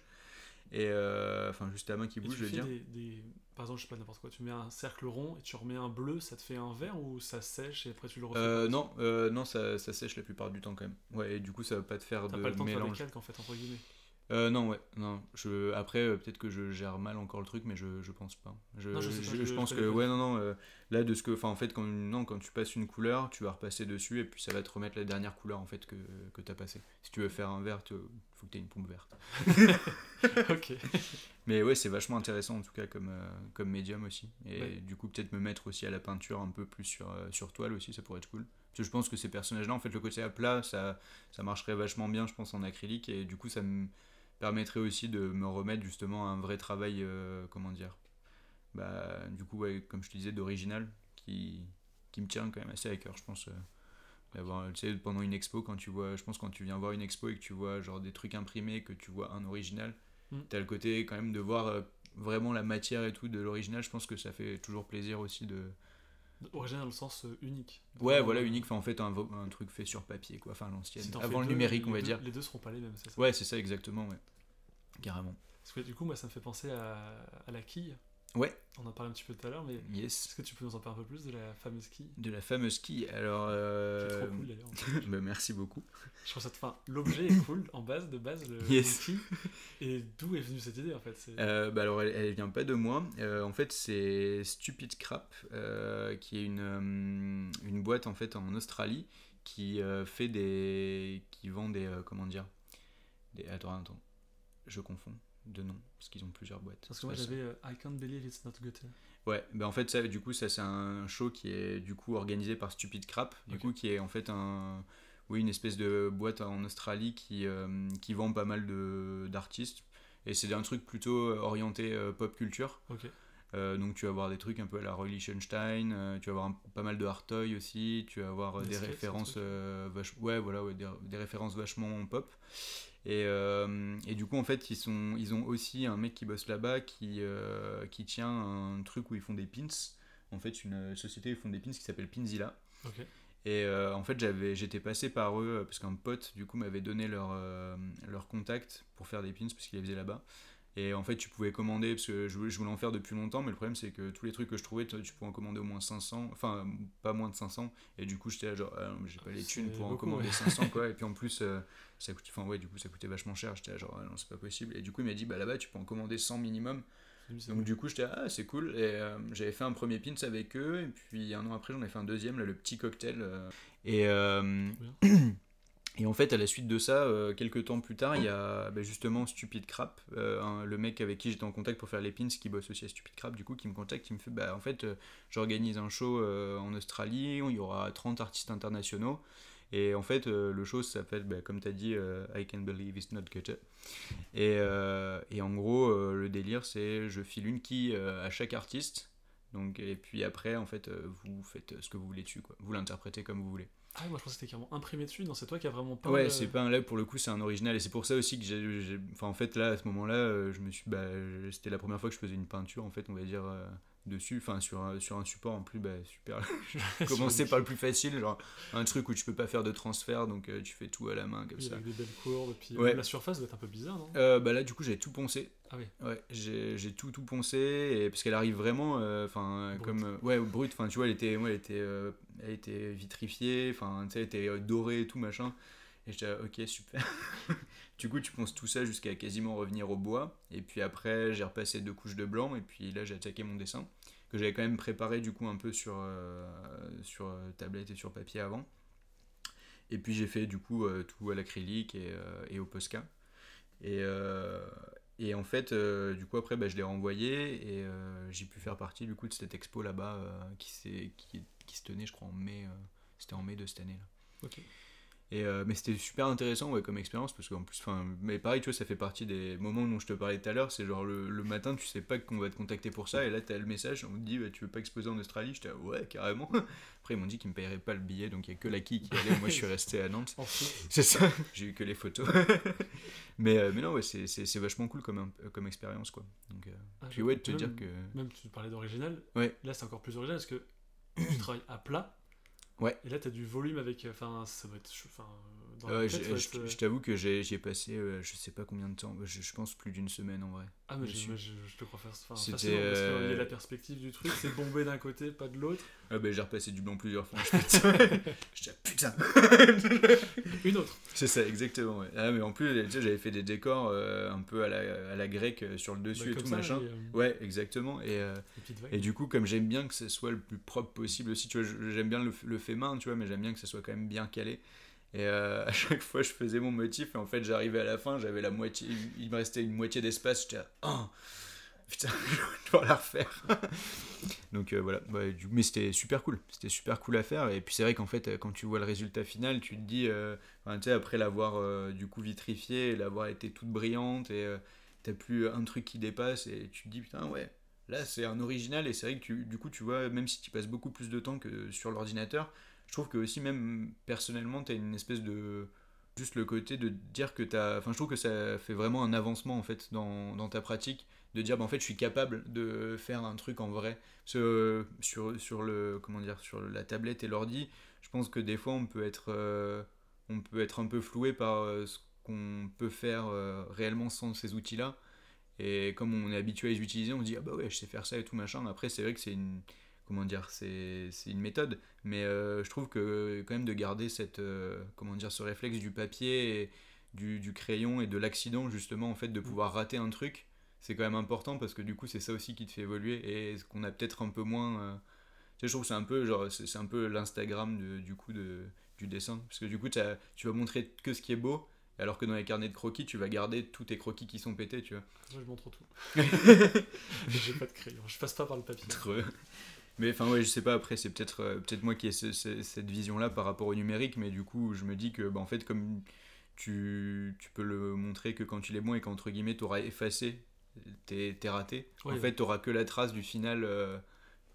et euh, enfin juste ta main qui bouge je veux dire. des, des- Par exemple, je sais pas n'importe quoi, tu mets un cercle rond et tu remets un bleu, ça te fait un vert ou ça sèche et après tu le refais Euh, non, euh, non ça, ça sèche la plupart du temps quand même. Ouais, et du coup ça va pas te faire de pas le temps de faire des calques en fait, entre guillemets. Euh, non, ouais, non. Je, après, euh, peut-être que je gère mal encore le truc, mais je, je pense pas. Je, Non, je sais pas, je- je- pense que, ouais, non, non. Là, de ce que. Enfin, en fait, quand, non, quand tu passes une couleur, tu vas repasser dessus et puis ça va te remettre la dernière couleur en fait que, que tu as passée. Si tu veux faire un vert, il faut que tu aies une pompe verte. ok. Mais ouais, c'est vachement intéressant en tout cas comme, euh, comme médium aussi. Et Ouais. du coup, peut-être me mettre aussi à la peinture un peu plus sur, euh, sur toile aussi, ça pourrait être cool. Parce que je pense que ces personnages-là, en fait, le côté à plat, ça, ça marcherait vachement bien, je pense, en acrylique. Et du coup, ça me permettrait aussi de me remettre justement à un vrai travail, euh, comment dire, bah, du coup, ouais, comme je te disais, d'original, qui, qui me tient quand même assez à cœur, je pense. euh, d'avoir, tu sais, pendant une expo, quand tu vois, je pense quand tu viens voir une expo et que tu vois genre des trucs imprimés, que tu vois un original, Mm. t'as le côté quand même de voir euh, vraiment la matière et tout de l'original, je pense que ça fait toujours plaisir aussi de... Original dans le sens euh, unique. Ouais, voilà, euh, unique, enfin en fait un, truc fait sur papier, quoi, enfin l'ancienne, si avant le deux, numérique, on va deux- dire. Les deux seront pas les mêmes, c'est ça. Ouais, c'est ça exactement, ouais. Carrément. Parce que du coup, moi, ça me fait penser à, à la quille. Ouais. On en parlait un petit peu tout à l'heure, mais Yes. est-ce que tu peux nous en parler un peu plus de la fameuse quille? De la fameuse quille, alors... Qui est euh, trop cool d'ailleurs. bah, merci beaucoup. Je trouve ça. Enfin, l'objet est cool en base, de base, le, Yes. quille. Et d'où est venue cette idée en fait? C'est- Euh, bah alors elle, elle vient pas de moi. Euh, en fait c'est Stupid Crap qui est une, une boîte en fait en Australie qui fait des qui vend des comment dire? Des attends attends je confonds de nom parce qu'ils ont plusieurs boîtes. Parce que moi j'avais euh, I can't believe it's not Goethe. ça. Ouais, bah en fait ça du coup ça c'est un show qui est du coup organisé par Stupid Crap du coup qui est en fait un oui une espèce de boîte en Australie qui euh, qui vend pas mal de d'artistes et c'est un truc plutôt orienté euh, pop culture. Ok. Euh, donc tu vas avoir des trucs un peu à la Roy Lichtenstein, euh, tu vas avoir un- pas mal de Hartoy aussi, tu vas avoir euh, Des références ouais voilà ouais, des, des références vachement pop. Et, euh, et du coup en fait ils sont ils ont aussi un mec qui bosse là-bas qui euh, qui tient un truc où ils font des pins. En fait une société où ils font des pins qui s'appelle Pinzilla. Et euh, en fait, j'avais, j'étais passé par eux parce qu'un pote, du coup, m'avait donné leur, leur contact pour faire des pins parce qu'il les faisait là-bas. Et en fait, tu pouvais commander parce que je voulais, je voulais en faire depuis longtemps, mais le problème, c'est que tous les trucs que je trouvais, tu pouvais en commander au moins 500, enfin, pas moins de 500. Et du coup, j'étais là, genre, ah, j'ai pas les thunes pour en beaucoup, commander ouais. 500, quoi. Et puis en plus, euh, ça coûte, enfin, ouais, du coup, ça coûtait vachement cher. J'étais là, genre, ah, non, c'est pas possible. Et du coup, il m'a dit, bah là-bas, tu peux en commander 100 minimum. Donc du coup j'étais ah c'est cool et euh, j'avais fait un premier pins avec eux et puis un an après j'en ai fait un deuxième là le petit cocktail euh. et et en fait à la suite de ça euh, quelques temps plus tard il y a bah, justement Stupid Crap euh, le mec avec qui j'étais en contact pour faire les pins qui bosse aussi à Stupid Crap du coup qui me contacte qui me fait bah en fait euh, j'organise un show euh, en Australie il y aura 30 artistes internationaux et en fait, le show s'appelle, bah, comme tu as dit, I Can Believe It's Not Goethe. Et, et en gros, le délire, c'est je file une euh, à chaque artiste. Donc, et puis après, en fait, vous faites ce que vous voulez dessus. Quoi. Vous l'interprétez comme vous voulez. Ah, moi je pensais que c'était carrément imprimé dessus. Non, c'est toi qui as vraiment pas. Ouais, c'est pas un là pour le coup, c'est un original. Et c'est pour ça aussi que j'ai. Enfin, en fait, là, à ce moment-là, euh, je me suis. Bah, c'était la première fois que je faisais une peinture, en fait, on va dire. Dessus, enfin sur un, sur un support en plus bah, super. Commencer par le plus facile, genre un truc où tu peux pas faire de transfert, donc euh, tu fais tout à la main comme Oui, ça. avec des belles courbes. Et puis Ouais. la surface doit être un peu bizarre, non? Euh, bah là du coup j'ai tout poncé. Ah oui. Ouais, j'ai tout tout poncé et parce qu'elle arrive vraiment euh, enfin comme ouais brute enfin tu vois elle était ouais, elle était elle était vitrifiée enfin tu sais elle était dorée et tout machin et j'étais là, OK super. du coup tu ponces tout ça jusqu'à quasiment revenir au bois et puis après j'ai repassé deux couches de blanc et puis là j'ai attaqué mon dessin que j'avais quand même préparé du coup un peu sur euh, sur euh, tablette et sur papier avant. Et puis j'ai fait du coup euh, tout à l'acrylique et, et au Posca. Et, et en fait, du coup, après, bah, je l'ai renvoyé et j'ai pu faire partie du coup de cette expo là-bas qui, qui, qui se tenait, je crois, en mai. C'était en mai de cette année là. Ok. Et, euh, mais c'était super intéressant ouais, comme expérience parce qu'en plus, enfin, mais pareil, tu vois, ça fait partie des moments dont je te parlais tout à l'heure. C'est genre le, le matin, tu sais pas qu'on va te contacter pour ça et là, tu as le message, on te dit, bah, tu veux pas exposer en Australie J'étais, ah ouais, carrément. Après, ils m'ont dit qu'ils me paieraient pas le billet donc il y a que la qui qui allait. Moi, je suis resté à Nantes. C'est ça, j'ai eu que les photos. mais, euh, mais non, ouais, c'est, vachement cool comme, comme expérience, quoi. Donc, euh, ah, puis ouais, de te même- dire que... Même tu parlais d'original. Ouais. Là, c'est encore plus original parce que tu travailles à plat. Ouais. Et là, tu as du volume avec. Enfin, ça doit être. Enfin, euh, dans tête, faut je t'avoue que j'ai j'y ai passé, euh, je sais pas combien de temps, je, je pense plus d'une semaine en vrai. Ah, mais je, dessus. mais je- je te crois faire enfin, facilement, parce qu'il y a euh, la perspective du truc, c'est bombé d'un côté, pas de l'autre. Ah bah j'ai repassé du blanc plusieurs fois. Je ah, putain Une autre. C'est ça, exactement. ouais. Ah mais en plus, tu sais, j'avais fait des décors euh, un peu à la, à la grecque sur le dessus Bah, et comme tout ça, machin. et, Ouais, exactement. Et, et du coup, comme j'aime bien que ce soit le plus propre possible aussi, tu vois, j'aime bien le, le fait main, tu vois, mais j'aime bien que ce soit quand même bien calé. Et euh, à chaque fois, je faisais mon motif et en fait, j'arrivais à la fin, j'avais la moitié, il me restait une moitié d'espace. J'étais oh, putain, je devoir la refaire. Donc euh, voilà, du mais c'était super cool, c'était super cool à faire. Et puis c'est vrai qu'en fait, euh, quand tu vois le résultat final, tu te dis, après l'avoir du coup vitrifié, et l'avoir été toute brillante et t'as plus un truc qui dépasse et tu te dis, putain, ouais, là c'est un original et c'est vrai que du coup, tu vois, même si tu passes beaucoup plus de temps que sur l'ordinateur, je trouve que aussi, même personnellement, t'as une espèce de. Juste le côté de dire que t'as. Enfin, je trouve que ça fait vraiment un avancement en fait dans, dans ta pratique de dire bah, en fait je suis capable de faire un truc en vrai euh, sur, sur le comment dire sur la tablette et l'ordi je pense que des fois on peut être euh, on peut être un peu floué par euh, ce qu'on peut faire réellement sans ces outils là et comme on est habitué à les utiliser on se dit ah bah ouais je sais faire ça et tout machin après c'est vrai que c'est une comment dire c'est une méthode. Mais euh, je trouve que quand même de garder cette euh, comment dire ce réflexe du papier et du, du crayon et de l'accident justement en fait de pouvoir rater un truc c'est quand même important parce que du coup c'est ça aussi qui te fait évoluer et ce qu'on a peut-être un peu moins euh, je trouve que c'est un peu genre c'est un peu l'instagram du coup de, du dessin. Parce que du coup tu vas montrer que ce qui est beau alors que dans les carnets de croquis tu vas garder tous tes croquis qui sont pétés tu vois. Moi, je montre tout. J'ai pas de crayon, je passe pas par le papier. Mais enfin ouais, je sais pas après c'est peut-être euh, peut-être moi qui ai ce- ce- cette vision là par rapport au numérique mais du coup je me dis que bah, en fait comme tu, tu peux le montrer que quand il est bon et qu'entre guillemets tu auras effacé tes, tes ratés. Oui, en fait tu auras que la trace du final euh,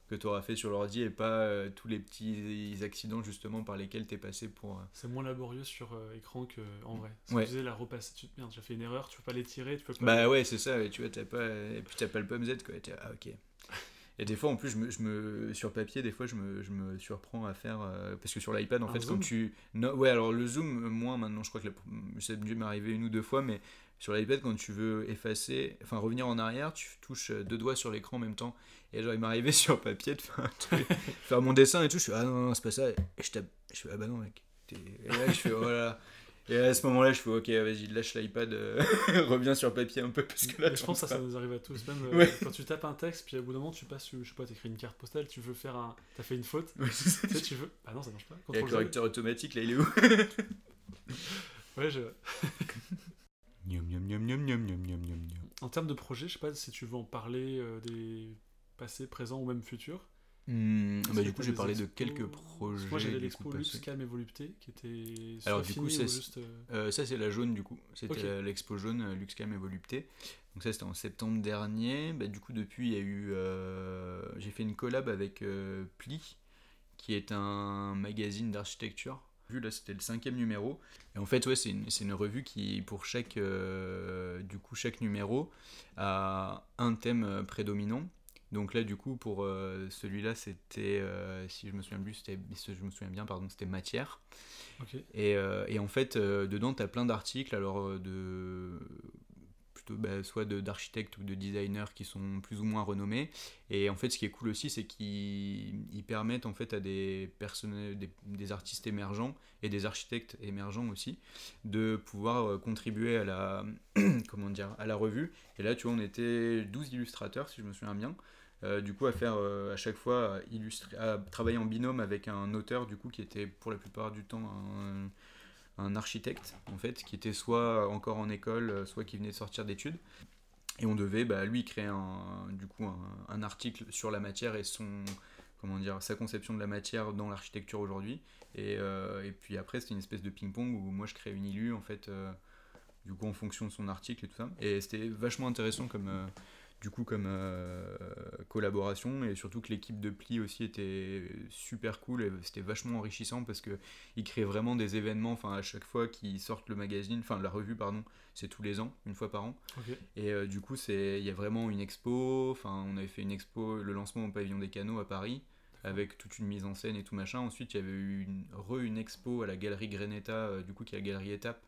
que tu auras fait sur l'ordi et pas euh, tous les petits accidents justement par lesquels tu es passé pour euh, C'est moins laborieux sur écran qu'en vrai. Si Ouais. tu faisais la repasser, tu merde, j'ai fait une erreur, tu peux pas les tirer, tu peux pas. Bah ouais, c'est ça, et tu vois, t'as pas, et puis t'as pas le pomme Z, quoi. ah, ok. Et des fois, en plus, je me, je me, sur papier, des fois, je me, je me surprends à faire. euh, parce que sur l'iPad, en Un fait, zoom quand tu. Ouais, alors le zoom, moins maintenant, je crois que la- ça a dû m'arriver une ou deux fois, mais sur l'iPad, quand tu veux effacer, enfin revenir en arrière, tu touches deux doigts sur l'écran en même temps. Et genre, il m'arrivait sur papier de faire, un truc, faire mon dessin et tout. Je suis, ah non, non, c'est pas ça. Et je tape, je fais, ah bah non, mec. Et là, je fais, oh là là. Et à ce moment-là, je fais ok, vas-y, lâche l'iPad, euh, reviens sur papier un peu parce que. Je pense que ça, ça nous arrive à tous, même euh, quand tu tapes un texte, puis au bout d'un moment, tu passes, je sais pas, t'écris une carte postale, tu veux faire un, t'as fait une faute, ouais, tu veux, bah non, ça marche pas. Contrôle Et avec le correcteur automatique, là, il est où Ouais, je. En termes de projet, je sais pas si tu veux en parler euh, des passés, présents ou même futurs. Hmm, bah, du coup, j'ai parlé de quelques projets. Moi, j'avais l'expo coup, Lux, passés. Calme et Volupté qui était. Alors, du coup, juste. euh, Euh, ça, c'est la jaune, du coup. C'était l'expo jaune, euh, Luxcam et Volupté. Donc, ça, c'était en septembre dernier. Bah, du coup, depuis, il y a eu. euh, J'ai fait une collab avec euh, Pli, qui est un magazine d'architecture. Vu là, c'était le cinquième numéro. Et en fait, ouais, c'est une, une revue qui, pour chaque, du coup, chaque numéro, a un thème prédominant. Donc là, du coup, pour euh, celui-là, c'était, euh, si je me souviens plus, c'était, si je me souviens bien, pardon, c'était matière. Et, euh, et en fait, dedans, tu as plein d'articles, alors de plutôt bah, soit d'architectes ou de designers qui sont plus ou moins renommés. Et en fait, ce qui est cool aussi, c'est qu'ils ils permettent en fait à des personnes, des, des artistes émergents et des architectes émergents aussi de pouvoir contribuer à la comment dire à la revue. Et là, tu vois, on était 12 illustrateurs, si je me souviens bien. Euh, du coup, à faire euh, à chaque fois illustrer, à travailler en binôme avec un auteur, du coup, qui était pour la plupart du temps un, un architecte, en fait, qui était soit encore en école, euh, soit qui venait de sortir d'études. Et on devait, bah, lui, créer un, du coup, un, article sur la matière et son, comment dire, sa conception de la matière dans l'architecture aujourd'hui. Et, et puis après, c'était une espèce de ping-pong où moi, je crée une illu, en fait, du coup, en fonction de son article et tout ça. Et c'était vachement intéressant comme, du coup, comme euh, collaboration. Et surtout que l'équipe de Pli aussi était super cool et c'était vachement enrichissant parce que ils créent vraiment des événements, enfin, à chaque fois qu'ils sortent le magazine, enfin, la revue, pardon, c'est tous les ans, une fois par an. Et euh, du coup, c'est il y a vraiment une expo. Enfin, on avait fait une expo, le lancement au pavillon des canaux à Paris. avec toute une mise en scène et tout machin. Ensuite, il y avait eu une, re une expo à la galerie Greneta, euh, du coup, qui est la galerie Étape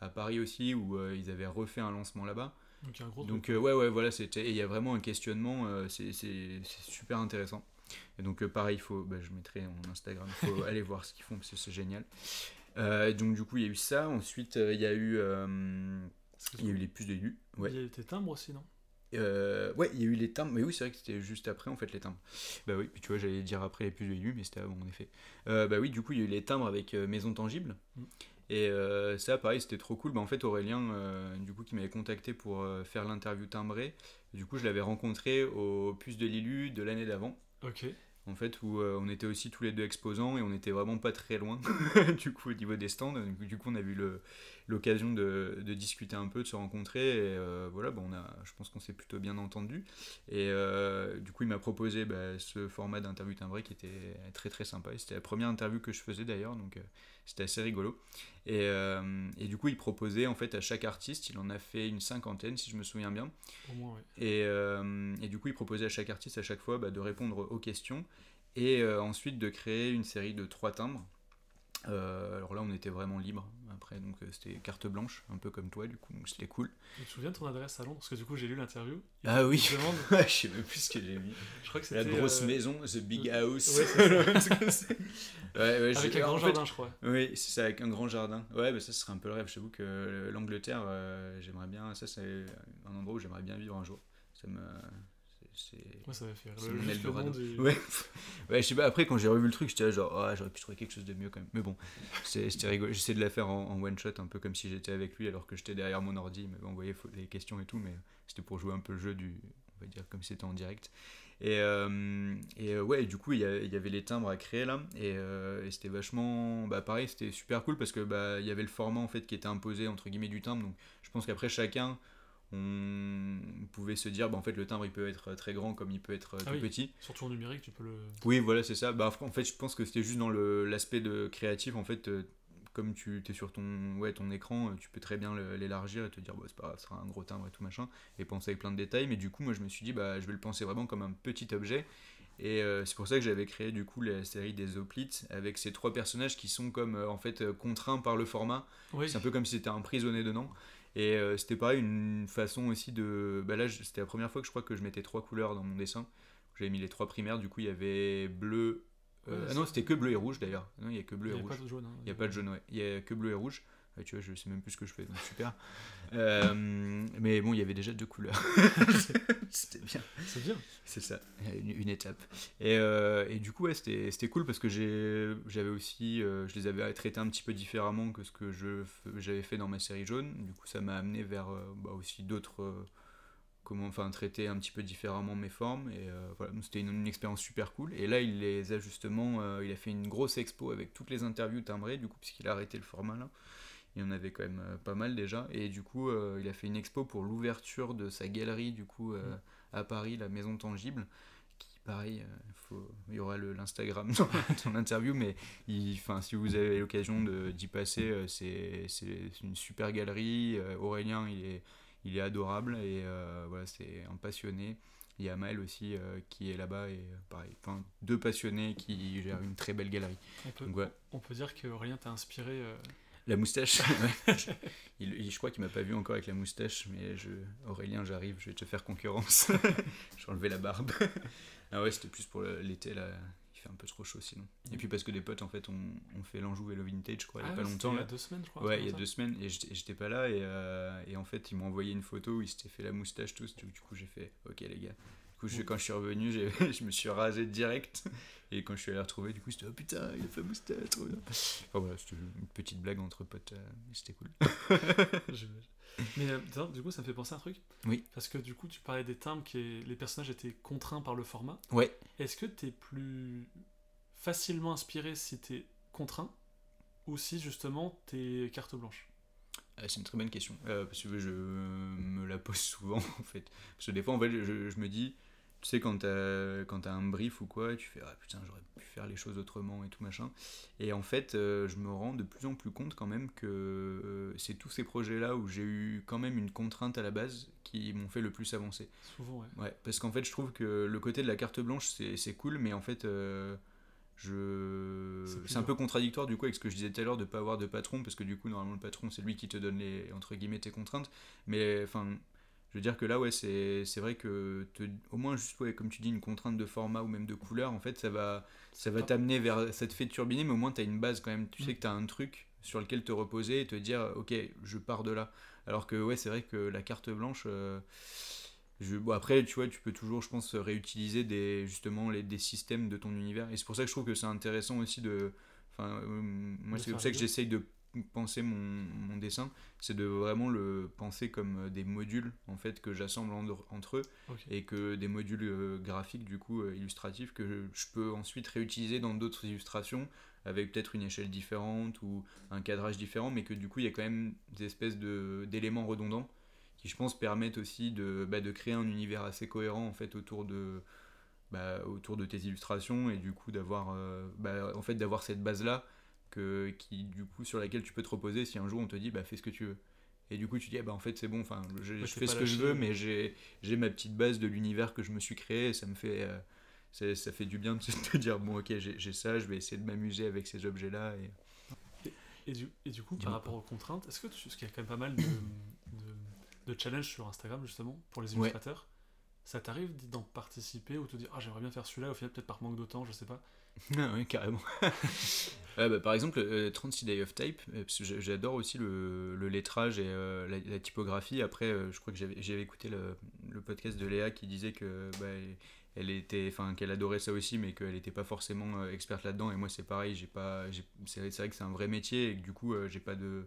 à Paris aussi, où ils avaient refait un lancement là-bas. Donc, un gros Donc truc. euh, ouais ouais voilà c'était il y a vraiment un questionnement euh, c'est super intéressant. Et donc euh, pareil il faut bah, je mettrai mon Instagram il faut aller voir ce qu'ils font parce que c'est génial. Euh, donc du coup il y a eu ça. Ensuite il y a eu il y a eu les puces de Lu ouais. Il y a tes timbres aussi, non? Ouais il y a eu les timbres. Mais oui c'est vrai que c'était juste après en fait les timbres. Bah oui tu vois j'allais dire après les puces de Lu mais c'était avant en effet. Bah oui du coup il y a eu les timbres avec maison tangible Mm. Et euh, ça, pareil, c'était trop cool. Bah, en fait, Aurélien, euh, du coup, qui m'avait contacté pour euh, faire l'interview timbrée, du coup, je l'avais rencontré au Puce de Lilu de l'année d'avant. Ok. En fait, où on était aussi tous les deux exposants et on était vraiment pas très loin, du coup, au niveau des stands. Du coup, du coup, on a eu l'occasion de, de discuter un peu, de se rencontrer. Et voilà, bon, on a, je pense qu'on s'est plutôt bien entendu. Et du coup, il m'a proposé bah, ce format d'interview timbrée qui était très très sympa. Et c'était la première interview que je faisais d'ailleurs, donc c'était assez rigolo. Et, euh, et du coup, il proposait en fait à chaque artiste, il en a fait une cinquantaine si je me souviens bien. Au moins, ouais. Et, euh, et du coup, il proposait à chaque artiste à chaque fois bah, de répondre aux questions et euh, ensuite de créer une série de trois timbres. Euh, alors là, on était vraiment libre après, donc euh, c'était carte blanche, un peu comme toi, du coup, donc c'était cool. Tu te souviens de ton adresse à Londres? Parce que du coup, j'ai lu l'interview. Ah oui, je sais même plus ce que j'ai mis. je crois que La grosse euh, maison, the big house. Ouais, Avec un grand en fait, jardin, je crois. Oui, c'est ça, avec un grand jardin. Ouais, bah ça serait un peu le rêve. Je t'avoue que l'Angleterre, j'aimerais bien. Ça, c'est un endroit où j'aimerais bien vivre un jour. Ça me. C'est. Moi, ça va faire. Le, mon Eldorado. du. Ouais. ouais, je sais pas. Après, quand j'ai revu le truc, j'étais genre, ah, j'aurais pu trouver quelque chose de mieux quand même. Mais bon, c'était rigolo. J'essaie de la faire en, en one shot, un peu comme si j'étais avec lui, alors que j'étais derrière mon ordi. Vous voyez faut- les questions et tout. Mais c'était pour jouer un peu le jeu du. On va dire comme c'était en direct. Et, euh, et euh, ouais, du coup, il y, il avait les timbres à créer là. Et, euh, et c'était vachement. Bah, pareil, c'était super cool parce que bah, il y avait le format en fait qui était imposé entre guillemets du timbre. Donc je pense qu'après chacun. On pouvait se dire, bah, en fait, le timbre il peut être très grand comme il peut être Ah tout oui. petit. Surtout en numérique, tu peux le. Oui, voilà, c'est ça. Bah, en fait, je pense que c'était juste dans le- l'aspect de créatif. En fait, euh, comme tu es sur ton, ouais, ton écran, euh, tu peux très bien l'élargir et te dire, bah, c'est pas grave, ce sera un gros timbre et tout machin, et penser avec plein de détails. Mais du coup, moi, je me suis dit, bah, je vais le penser vraiment comme un petit objet. Et euh, c'est pour ça que j'avais créé du coup la série des Hoplites avec ces trois personnages qui sont comme euh, en fait contraints par le format. Oui. C'est un peu comme si c'était emprisonné dedans. Et euh, c'était pareil, une façon aussi de. Bah là, c'était la première fois que je crois que je mettais trois couleurs dans mon dessin. J'avais mis les trois primaires, du coup, il y avait bleu. euh, Ouais, ah non, c'était que bleu et rouge d'ailleurs. Non, il n'y a que bleu Il et n'y a rouge. pas de jaune. hein. Il n'y a pas de jaune, ouais. Il y a que bleu et rouge. Ouais, tu vois, je sais même plus ce que je fais, donc super. Euh, mais bon, il y avait déjà deux couleurs. c'était bien. C'est bien. C'est ça, une, une étape. Et, euh, et du coup, ouais, c'était c'était cool parce que j'ai- j'avais aussi, euh, je les avais traités un petit peu différemment que ce que j'avais fait dans ma série jaune. Du coup, ça m'a amené vers euh, bah, aussi d'autres, euh, comment, enfin, traiter un petit peu différemment mes formes. Et euh, voilà, c'était une, une expérience super cool. Et là, il les a justement, euh, il a fait une grosse expo avec toutes les interviews timbrées, du coup, puisqu'il a arrêté le format là. Il y en avait quand même euh, pas mal déjà. Et du coup, euh, il a fait une expo pour l'ouverture de sa galerie, du coup, euh, à Paris, la Maison Tangible. Qui, pareil, faut, il y aura l'Instagram dans, dans l'interview, mais il, si vous avez l'occasion d'y passer, c'est une super galerie. Aurélien, il est, il est adorable et euh, voilà, c'est un passionné. Il y a Maël aussi euh, qui est là-bas et euh, pareil, enfin, deux passionnés qui gèrent une très belle galerie. On peut, Donc, ouais. on peut dire que Aurélien t'a inspiré. La moustache, il, il- je crois qu'il m'a pas vu encore avec la moustache, mais je, Aurélien, j'arrive, je vais te faire concurrence. J'ai enlevé la barbe. ah ouais, c'était plus pour l'été, là, il fait un peu trop chaud sinon. Et puis parce que des potes, en fait, on, on fait l'Anjou et le Vintage, je crois, il y a ah pas longtemps. Il y a deux semaines, je crois. Ouais, il y a deux semaines, et j'étais pas là, et, euh, et en fait, ils m'ont envoyé une photo où ils s'étaient fait la moustache tous, du, coup, j'ai fait, ok les gars. Du coup, je- quand je suis revenu, je me suis rasé direct, et quand je suis allé la retrouver, du coup, c'était, oh putain, il a fait la moustache, trop bien. Enfin voilà, c'était une petite blague entre potes, euh, mais c'était cool. Mais euh, du coup, ça me fait penser à un truc. Oui. Parce que du coup, tu parlais des timbres, qui les personnages étaient contraints par le format. Ouais. Est-ce que t'es plus facilement inspiré si t'es contraint ou si justement t'es carte blanche? Ah, c'est une très bonne question. Euh, parce que je me la pose souvent, en fait. Parce que des fois, en fait, je, je me dis, tu sais, quand t'as, quand as un brief ou quoi, tu fais ah putain, j'aurais pu faire les choses autrement et tout machin. Et en fait, euh, je me rends de plus en plus compte quand même que euh, c'est tous ces projets-là où j'ai eu quand même une contrainte à la base qui m'ont fait le plus avancer. Souvent, ouais. Ouais, parce qu'en fait, je trouve que le côté de la carte blanche, c'est, c'est cool, mais en fait. euh, je... C'est un peu contradictoire du coup avec ce que je disais tout à l'heure de pas avoir de patron parce que du coup normalement le patron c'est lui qui te donne les entre guillemets tes contraintes mais enfin je veux dire que là ouais c'est vrai que te- au moins juste ouais, comme tu dis une contrainte de format ou même de couleur en fait ça va ça va t'amener vers ça te fait turbiner mais au moins tu as une base quand même tu Mm. sais que tu as un truc sur lequel te reposer et te dire ok je pars de là alors que ouais c'est vrai que la carte blanche euh, je, bon, après, tu vois, tu peux toujours, je pense, réutiliser des, justement les, des systèmes de ton univers. Et c'est pour ça que je trouve que c'est intéressant aussi de. Enfin, euh, moi, c'est comme ça que j'essaye de penser mon, mon dessin. C'est de vraiment le penser comme euh, des modules, en fait, que j'assemble en- entre eux. Et que des modules euh, graphiques, du coup, euh, illustratifs, que je, je peux ensuite réutiliser dans d'autres illustrations avec peut-être une échelle différente ou un cadrage différent, mais que du coup, il y a quand même des espèces de- d'éléments redondants qui je pense permettent aussi de, bah, de créer un univers assez cohérent en fait autour de bah, autour de tes illustrations et du coup d'avoir euh, bah, en fait d'avoir cette base là que qui du coup sur laquelle tu peux te reposer si un jour on te dit bah fais ce que tu veux et du coup tu dis ah, bah en fait c'est bon enfin je, fais ce que je veux mais j'ai ma petite base de l'univers que je me suis créé et ça me fait euh, ça fait du bien de te dire bon ok j'ai ça je vais essayer de m'amuser avec ces objets là et Et du, et du coup, par rapport aux contraintes, est-ce que tu, parce qu'il y a quand même pas mal de, de, de challenges sur Instagram justement pour les Ouais. illustrateurs, ça t'arrive d'en participer ou te dire ah j'aimerais bien faire celui-là au final peut-être par manque de temps, je sais pas. Ah oui, carrément. Ouais, bah, par exemple, euh, 36 Day of Type, euh, parce que j'a- j'adore aussi le, le lettrage et euh, la, typographie. Après, euh, je crois que j'avais écouté le, le podcast de Léa qui disait que bah, elle était, enfin, qu'elle adorait ça aussi, mais qu'elle n'était pas forcément experte là-dedans. Et moi, c'est pareil. C'est vrai que c'est un vrai métier et que du coup, j'ai pas de,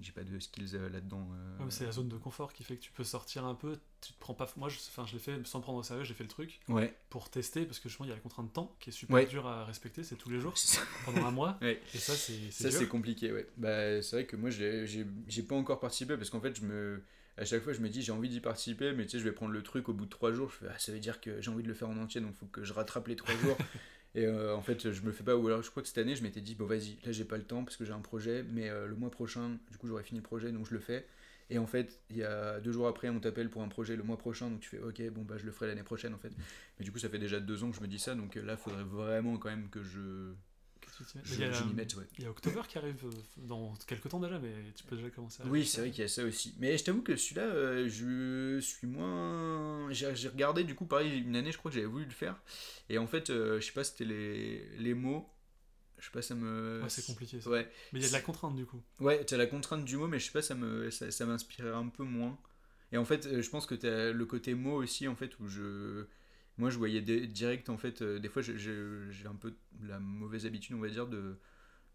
j'ai pas de skills euh, là-dedans. euh. Ouais, c'est la zone de confort qui fait que tu peux sortir un peu, tu te prends pas. Moi je, enfin, je l'ai fait sans prendre au sérieux, j'ai fait le truc Ouais. pour tester parce que justement il y a la contrainte de temps qui est super Ouais. dure à respecter, c'est tous les jours pendant un mois. Et ça c'est Ça c'est compliqué, ouais. Bah, c'est vrai que moi j'ai pas encore participé parce qu'en fait je me à chaque fois je me dis j'ai envie d'y participer mais tu sais je vais prendre le truc au bout de trois jours je fais ah, ça veut dire que j'ai envie de le faire en entier donc faut que je rattrape les trois jours et euh, en fait je me fais pas ou alors je crois que cette année je m'étais dit bon vas-y là j'ai pas le temps parce que j'ai un projet mais euh, le mois prochain du coup j'aurai fini le projet donc je le fais. Et en fait il y a deux jours après on t'appelle pour un projet le mois prochain donc tu fais ok bon bah je le ferai l'année prochaine en fait. Mais du coup ça fait déjà deux ans que je me dis ça donc euh, là faudrait vraiment quand même que je Je, Il y a, je m'y mette ouais. il y a October qui arrive euh, dans quelques temps déjà, mais tu peux déjà commencer à Oui, c'est vrai qu'il y a ça aussi. Mais je t'avoue que celui-là, euh, je suis moins. J'ai regardé, du coup, pareil, une année, je crois que j'avais voulu le faire. Et en fait, euh, je sais pas, c'était les, les mots. Je sais pas, ça me. Ouais, c'est compliqué ça. Ouais, Mais il y a de la contrainte du coup. ouais t'as la contrainte du mot, mais je sais pas, ça me ça, ça m'inspirait un peu moins. Et en fait, euh, je pense que t'as le côté mot aussi, en fait, où je. Moi, je voyais des- direct, en fait, euh, des fois, j'ai- un peu la mauvaise habitude, on va dire, de,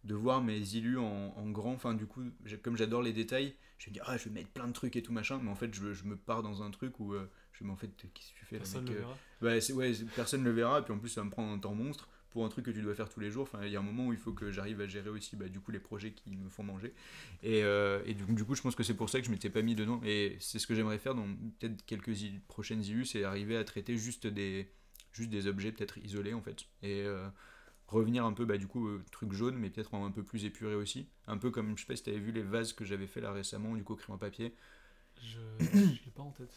de voir mes illus en, en grand. Enfin, du coup, comme j'adore les détails, je vais me dire, ah, je vais mettre plein de trucs et tout machin, mais en fait, je, je me pars dans un truc où euh, je me dis, mais en fait, qu'est-ce que tu fais là, Personne ne le euh verra. bah, ouais, personne ne le verra, et puis en plus, ça va me prendre un temps monstre pour un truc que tu dois faire tous les jours. Enfin, il y a un moment où il faut que j'arrive à gérer aussi bah, du coup les projets qui me font manger. Et, euh, et du, du coup, je pense que c'est pour ça que je m'étais pas mis dedans. Et c'est ce que j'aimerais faire dans peut-être quelques prochaines IU, c'est arriver à traiter juste des, juste des objets peut-être isolés en fait. Et euh, revenir un peu, bah, du coup, euh, truc jaune, mais peut-être un peu plus épuré aussi. Un peu comme, je sais pas si tu avais vu les vases que j'avais fait là récemment, du coup, crayon papier. Je je l'ai pas en tête.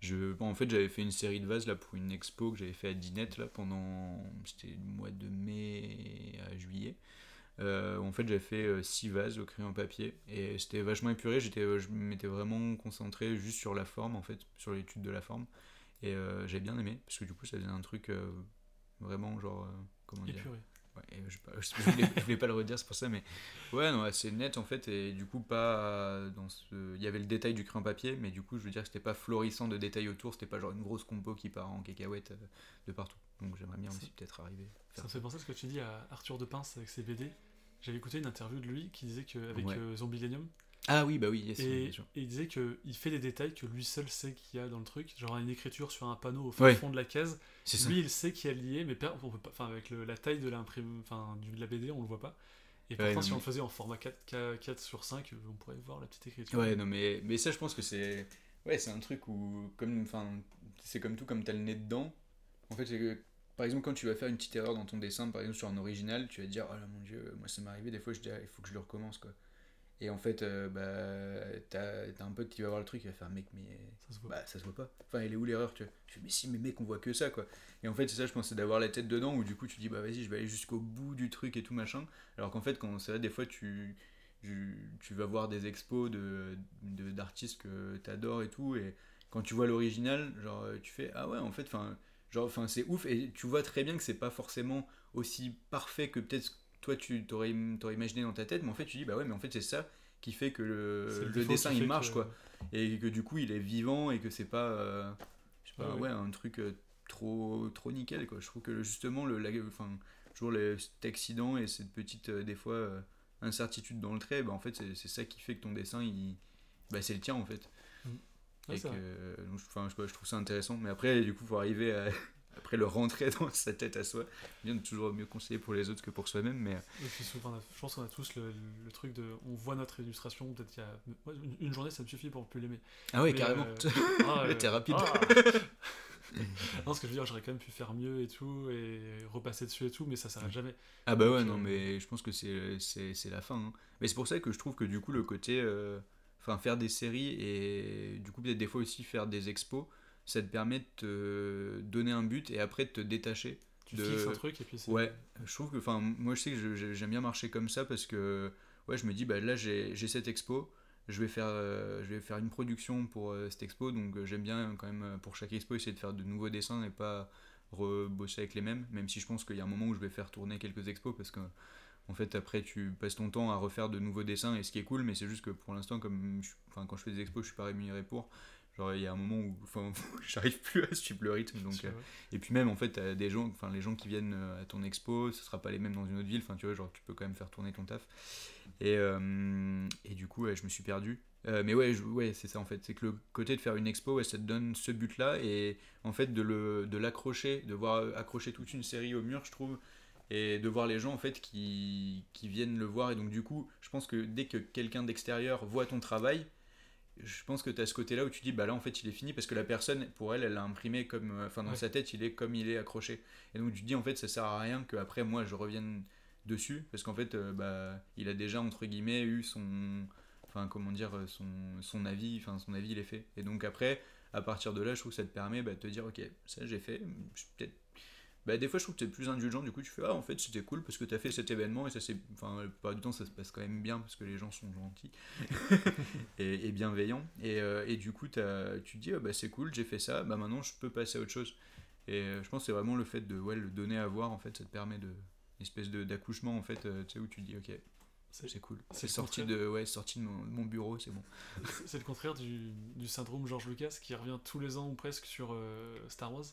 Je, en fait, j'avais fait une série de vases là pour une expo que j'avais fait à Dinette là pendant. C'était le mois de mai à juillet. Euh, en fait, j'avais fait 6 vases au crayon papier et c'était vachement épuré. Euh, je m'étais vraiment concentré juste sur la forme en fait, sur l'étude de la forme. Et euh, j'ai bien aimé parce que du coup, ça faisait un truc euh, vraiment genre. euh, comment dire Épuré. Ouais, je, je, voulais, je voulais pas le redire, c'est pour ça, mais ouais, non, assez net en fait, et du coup, pas dans ce. Il y avait le détail du crayon papier, mais du coup, je veux dire que c'était pas florissant de détails autour, c'était pas genre une grosse compo qui part en cacahuète euh, de partout. Donc j'aimerais bien C'est- aussi peut-être arriver. Ça me fait penser à ce que tu dis à Arthur de Pince avec ses BD. J'avais écouté une interview de lui qui disait qu'avec Ouais. euh, Ah oui, bah oui, yes, et, bien sûr. et il disait qu'il fait des détails que lui seul sait qu'il y a dans le truc, genre une écriture sur un panneau au Ouais. fond de la case. Ça. Lui, il sait qu'il y a lié, mais on peut pas, enfin, avec le- la taille de enfin, du- de la BD, on le voit pas. Et pourtant, si on le faisait en format 4, K- 4 sur 5, on pourrait voir la petite écriture. Ouais, non, mais, mais ça, je pense que c'est. Ouais, c'est un truc où, comme. C'est comme tout, comme t'as le nez dedans. En fait, c'est que, par exemple, quand tu vas faire une petite erreur dans ton dessin, par exemple sur un original, tu vas te dire, oh là mon dieu, moi ça m'est arrivé, des fois je dis, ah, il faut que je le recommence quoi. Et en fait, euh, bah, t'as t'as un pote qui va voir le truc, il va faire, mec, mais Ça se voit. bah, ça se voit pas. Enfin, elle est où l'erreur, tu vois? Je fais, mais si, mais mec, on voit que ça, quoi. Et en fait, c'est ça, je pense, c'est d'avoir la tête dedans, où du coup, tu dis, bah vas-y, je vais aller jusqu'au bout du truc et tout machin. Alors qu'en fait, quand c'est vrai, des fois, tu, tu, tu vas voir des expos de de- d'artistes que t'adores et tout, et quand tu vois l'original, genre, euh, tu fais, ah ouais, en fait, enfin, genre, enfin, c'est ouf, et tu vois très bien que c'est pas forcément aussi parfait que peut-être toi, tu t'aurais t'aurais imaginé dans ta tête, mais en fait, tu dis, bah ouais, mais en fait, c'est ça qui fait que le, dessin, il marche, que- quoi et que du coup il est vivant et que c'est pas euh, je sais pas Ouais, ouais. un truc euh, trop trop nickel quoi. Je trouve que justement le la- enfin toujours le, cet accident et cette petite euh, des fois incertitude dans le trait bah en fait c'est c'est ça qui fait que ton dessin il bah c'est le tien en fait. Ouais, et que donc, je trouve ça intéressant. Mais après du coup faut arriver à après le rentrer dans sa tête à soi bien toujours mieux conseiller pour les autres que pour soi-même mais Et puis souvent, on a- je pense qu'on a tous le, le truc de. On voit notre illustration, peut-être qu'il y a. une, une journée, ça me suffit pour plus l'aimer. ah Mais, carrément euh, ah, Là, t'es euh, rapide. ah. non, ce que je veux dire, j'aurais quand même pu faire mieux et tout, et repasser dessus et tout, mais ça s'arrête jamais. Ah bah ouais, Donc, non, euh, mais je pense que c'est, la fin. hein. Mais c'est pour ça que je trouve que du coup, le côté... euh, Enfin, faire des séries et du coup, peut-être des fois aussi faire des expos, ça te permet de te donner un but et après de te détacher. Tu De- fixes un truc et puis c'est. Ouais, je trouve que... Enfin, moi, je sais que j'aime bien marcher comme ça parce que... Ouais, je me dis, bah là, j'ai, cette expo. Je vais, faire, euh, je vais faire une production pour euh, cette expo, donc euh, j'aime bien quand même pour chaque expo essayer de faire de nouveaux dessins et pas rebosser avec les mêmes, même si je pense qu'il y a un moment où je vais faire tourner quelques expos parce que en fait après tu passes ton temps à refaire de nouveaux dessins et ce qui est cool mais c'est juste que pour l'instant comme je- enfin, quand je fais des expos je suis pas rémunéré pour genre il y a un moment où enfin, j'arrive plus à suivre le rythme donc euh, et puis même en fait des gens enfin les gens qui viennent euh, à ton expo ce sera pas les mêmes dans une autre ville enfin tu vois genre tu peux quand même faire tourner ton taf. Et, euh, et du coup ouais, je me suis perdu. Euh, mais ouais, je- ouais c'est ça en fait. C'est que le côté de faire une expo ouais, ça te donne ce but là et en fait de le de l'accrocher de voir accrocher toute une série au mur je trouve et de voir les gens en fait qui, qui viennent le voir. Et donc du coup je pense que dès que quelqu'un d'extérieur voit ton travail je pense que tu as ce côté là où tu dis bah là en fait il est fini parce que la personne pour elle elle l'a imprimé comme euh, enfin dans Ouais. sa tête il est comme il est accroché et donc tu te dis en fait ça sert à rien que après moi je revienne dessus parce qu'en fait euh, bah il a déjà entre guillemets eu son enfin comment dire euh, son, son avis enfin son avis il est fait et donc après à partir de là je trouve que ça te permet bah, de te dire ok ça j'ai fait peut-être bah, des fois je trouve que t'es plus indulgent du coup tu fais ah en fait c'était cool parce que t'as fait cet événement et ça c'est enfin la plupart du temps ça se passe quand même bien parce que les gens sont gentils et, et bienveillants. Et, euh, et du coup t'as- tu te dis ah, bah c'est cool j'ai fait ça bah maintenant je peux passer à autre chose. Et euh, je pense que c'est vraiment le fait de ouais, le donner à voir en fait ça te permet de une espèce d'accouchement en fait euh, tu sais où tu te dis ok C'est- cool. c'est sorti de ouais sorti de mon, bureau c'est bon. C'est- C'est le contraire du, du syndrome George Lucas qui revient tous les ans ou presque sur euh, Star Wars.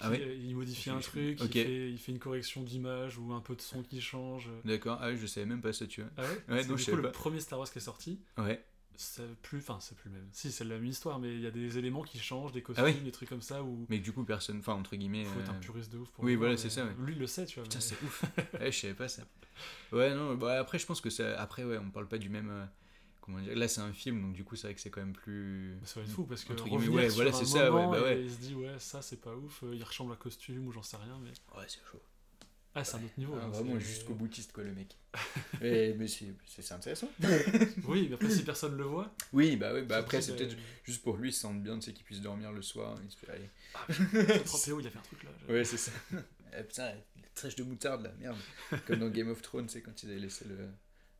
Ah euh, Il modifie un truc, il, fait, il fait une correction d'image ou un peu de son qui change. d'accord ah ouais, je savais même pas ça tu vois Ah ouais, Ouais, C'est non, du je coup le pas. premier Star Wars qui est sorti. ouais C'est plus, enfin c'est plus le même. Si c'est la même histoire, mais il y a des éléments qui changent, des costumes, Ah ouais des trucs comme ça où mais du coup personne enfin entre guillemets il faut être un euh, puriste de ouf pour oui, voilà, c'est ça, ouais. Lui il le sait, tu vois. Putain, mais- c'est ouf. ouais, je savais pas ça. Ouais, non, bah après, je pense que ça. Après, ouais, on parle pas du même. euh, comment dire Là, c'est un film, donc du coup, c'est vrai que c'est quand même plus. Mais ça va être fou parce que revenir ouais, sur voilà, un c'est ça, ouais, bah ouais. et il se dit ouais ça c'est pas ouf, euh, il ressemble à costume ou j'en sais rien mais Ouais, c'est chaud. ah c'est un autre niveau. Ah, vraiment jusqu'au boutiste, quoi, le mec. mais mais c'est intéressant. Oui, mais après si personne le voit. Oui, bah, ouais, bah après, c'est bah, peut-être juste pour lui, il se sent bien, tu sais, qu'il puisse dormir le soir. Il se fait, allez. Trempéo, il a fait un truc là. je- Ouais, c'est ça. Ah, putain, la trèche de moutarde, là, merde. Comme dans Game of Thrones, c'est quand ils avaient laissé le.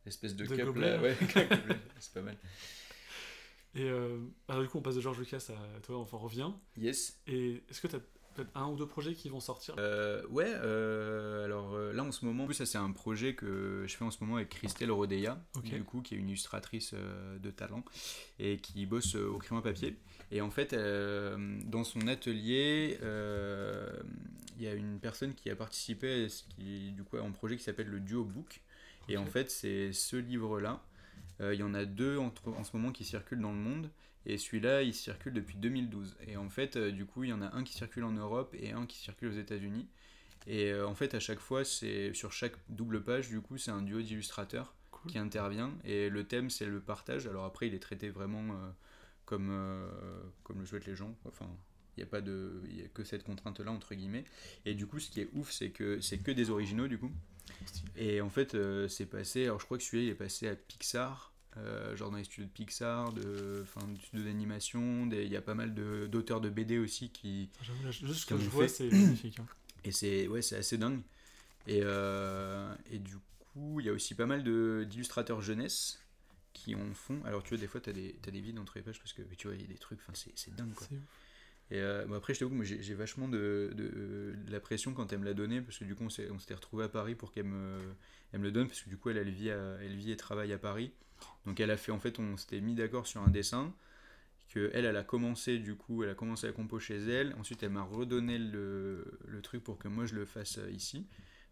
L'espèce de De cup là, ouais, c'est pas mal. Et euh, alors du coup on passe de George Lucas à toi, on en revient. Yes. Et est-ce que tu as peut-être un ou deux projets qui vont sortir? Euh, ouais, euh, alors euh, là en ce moment, ça c'est un projet que je fais en ce moment avec Christelle Rodeya, du coup, qui est une illustratrice de talent et qui bosse au crayon à papier. Et en fait, dans son atelier, il y a une personne qui a participé à ce qui, du coup, à un projet qui s'appelle le Duo Book. Et en fait, c'est ce livre-là. Euh, il y en a deux entre, en ce moment qui circulent dans le monde. Et celui-là, il circule depuis 2012. Et en fait, euh, du coup, il y en a un qui circule en Europe et un qui circule aux États-Unis. Et euh, en fait, à chaque fois, c'est sur chaque double page, du coup, c'est un duo d'illustrateurs Cool. qui intervient. Et le thème, c'est le partage. Alors après, il est traité vraiment comme, comme le souhaitent les gens. Enfin, Il n'y a pas de, il y a que cette contrainte-là entre guillemets. Et du coup, ce qui est ouf, c'est que c'est que des originaux du coup. Et en fait, euh, c'est passé. Alors, je crois que celui-là, il est passé à Pixar. euh, genre dans les studios de Pixar, de, enfin, des studios d'animation, il y a pas mal de- d'auteurs de, BD aussi qui, J'avoue, là, juste ce que je vois, c'est magnifique. hein. Et c'est ouais, c'est assez dingue. Et, euh, et du coup, il y a aussi pas mal de- d'illustrateurs jeunesse qui en font. Alors, tu vois, des fois, tu as des, t'as des vides entre les pages parce que tu vois, il y a des trucs, enfin, c'est c'est dingue quoi. Et euh, après, je j'ai vachement de, de, la pression quand elle me l'a donné parce que du coup, on s'était retrouvé à Paris pour qu'elle me, elle me le donne parce que du coup, elle, vit, elle vit et travaille à Paris. Donc, elle a fait, en fait, on s'était mis d'accord sur un dessin que elle, elle a commencé du coup, elle a commencé à compo chez elle. Ensuite, elle m'a redonné le, le truc pour que moi je le fasse euh, ici.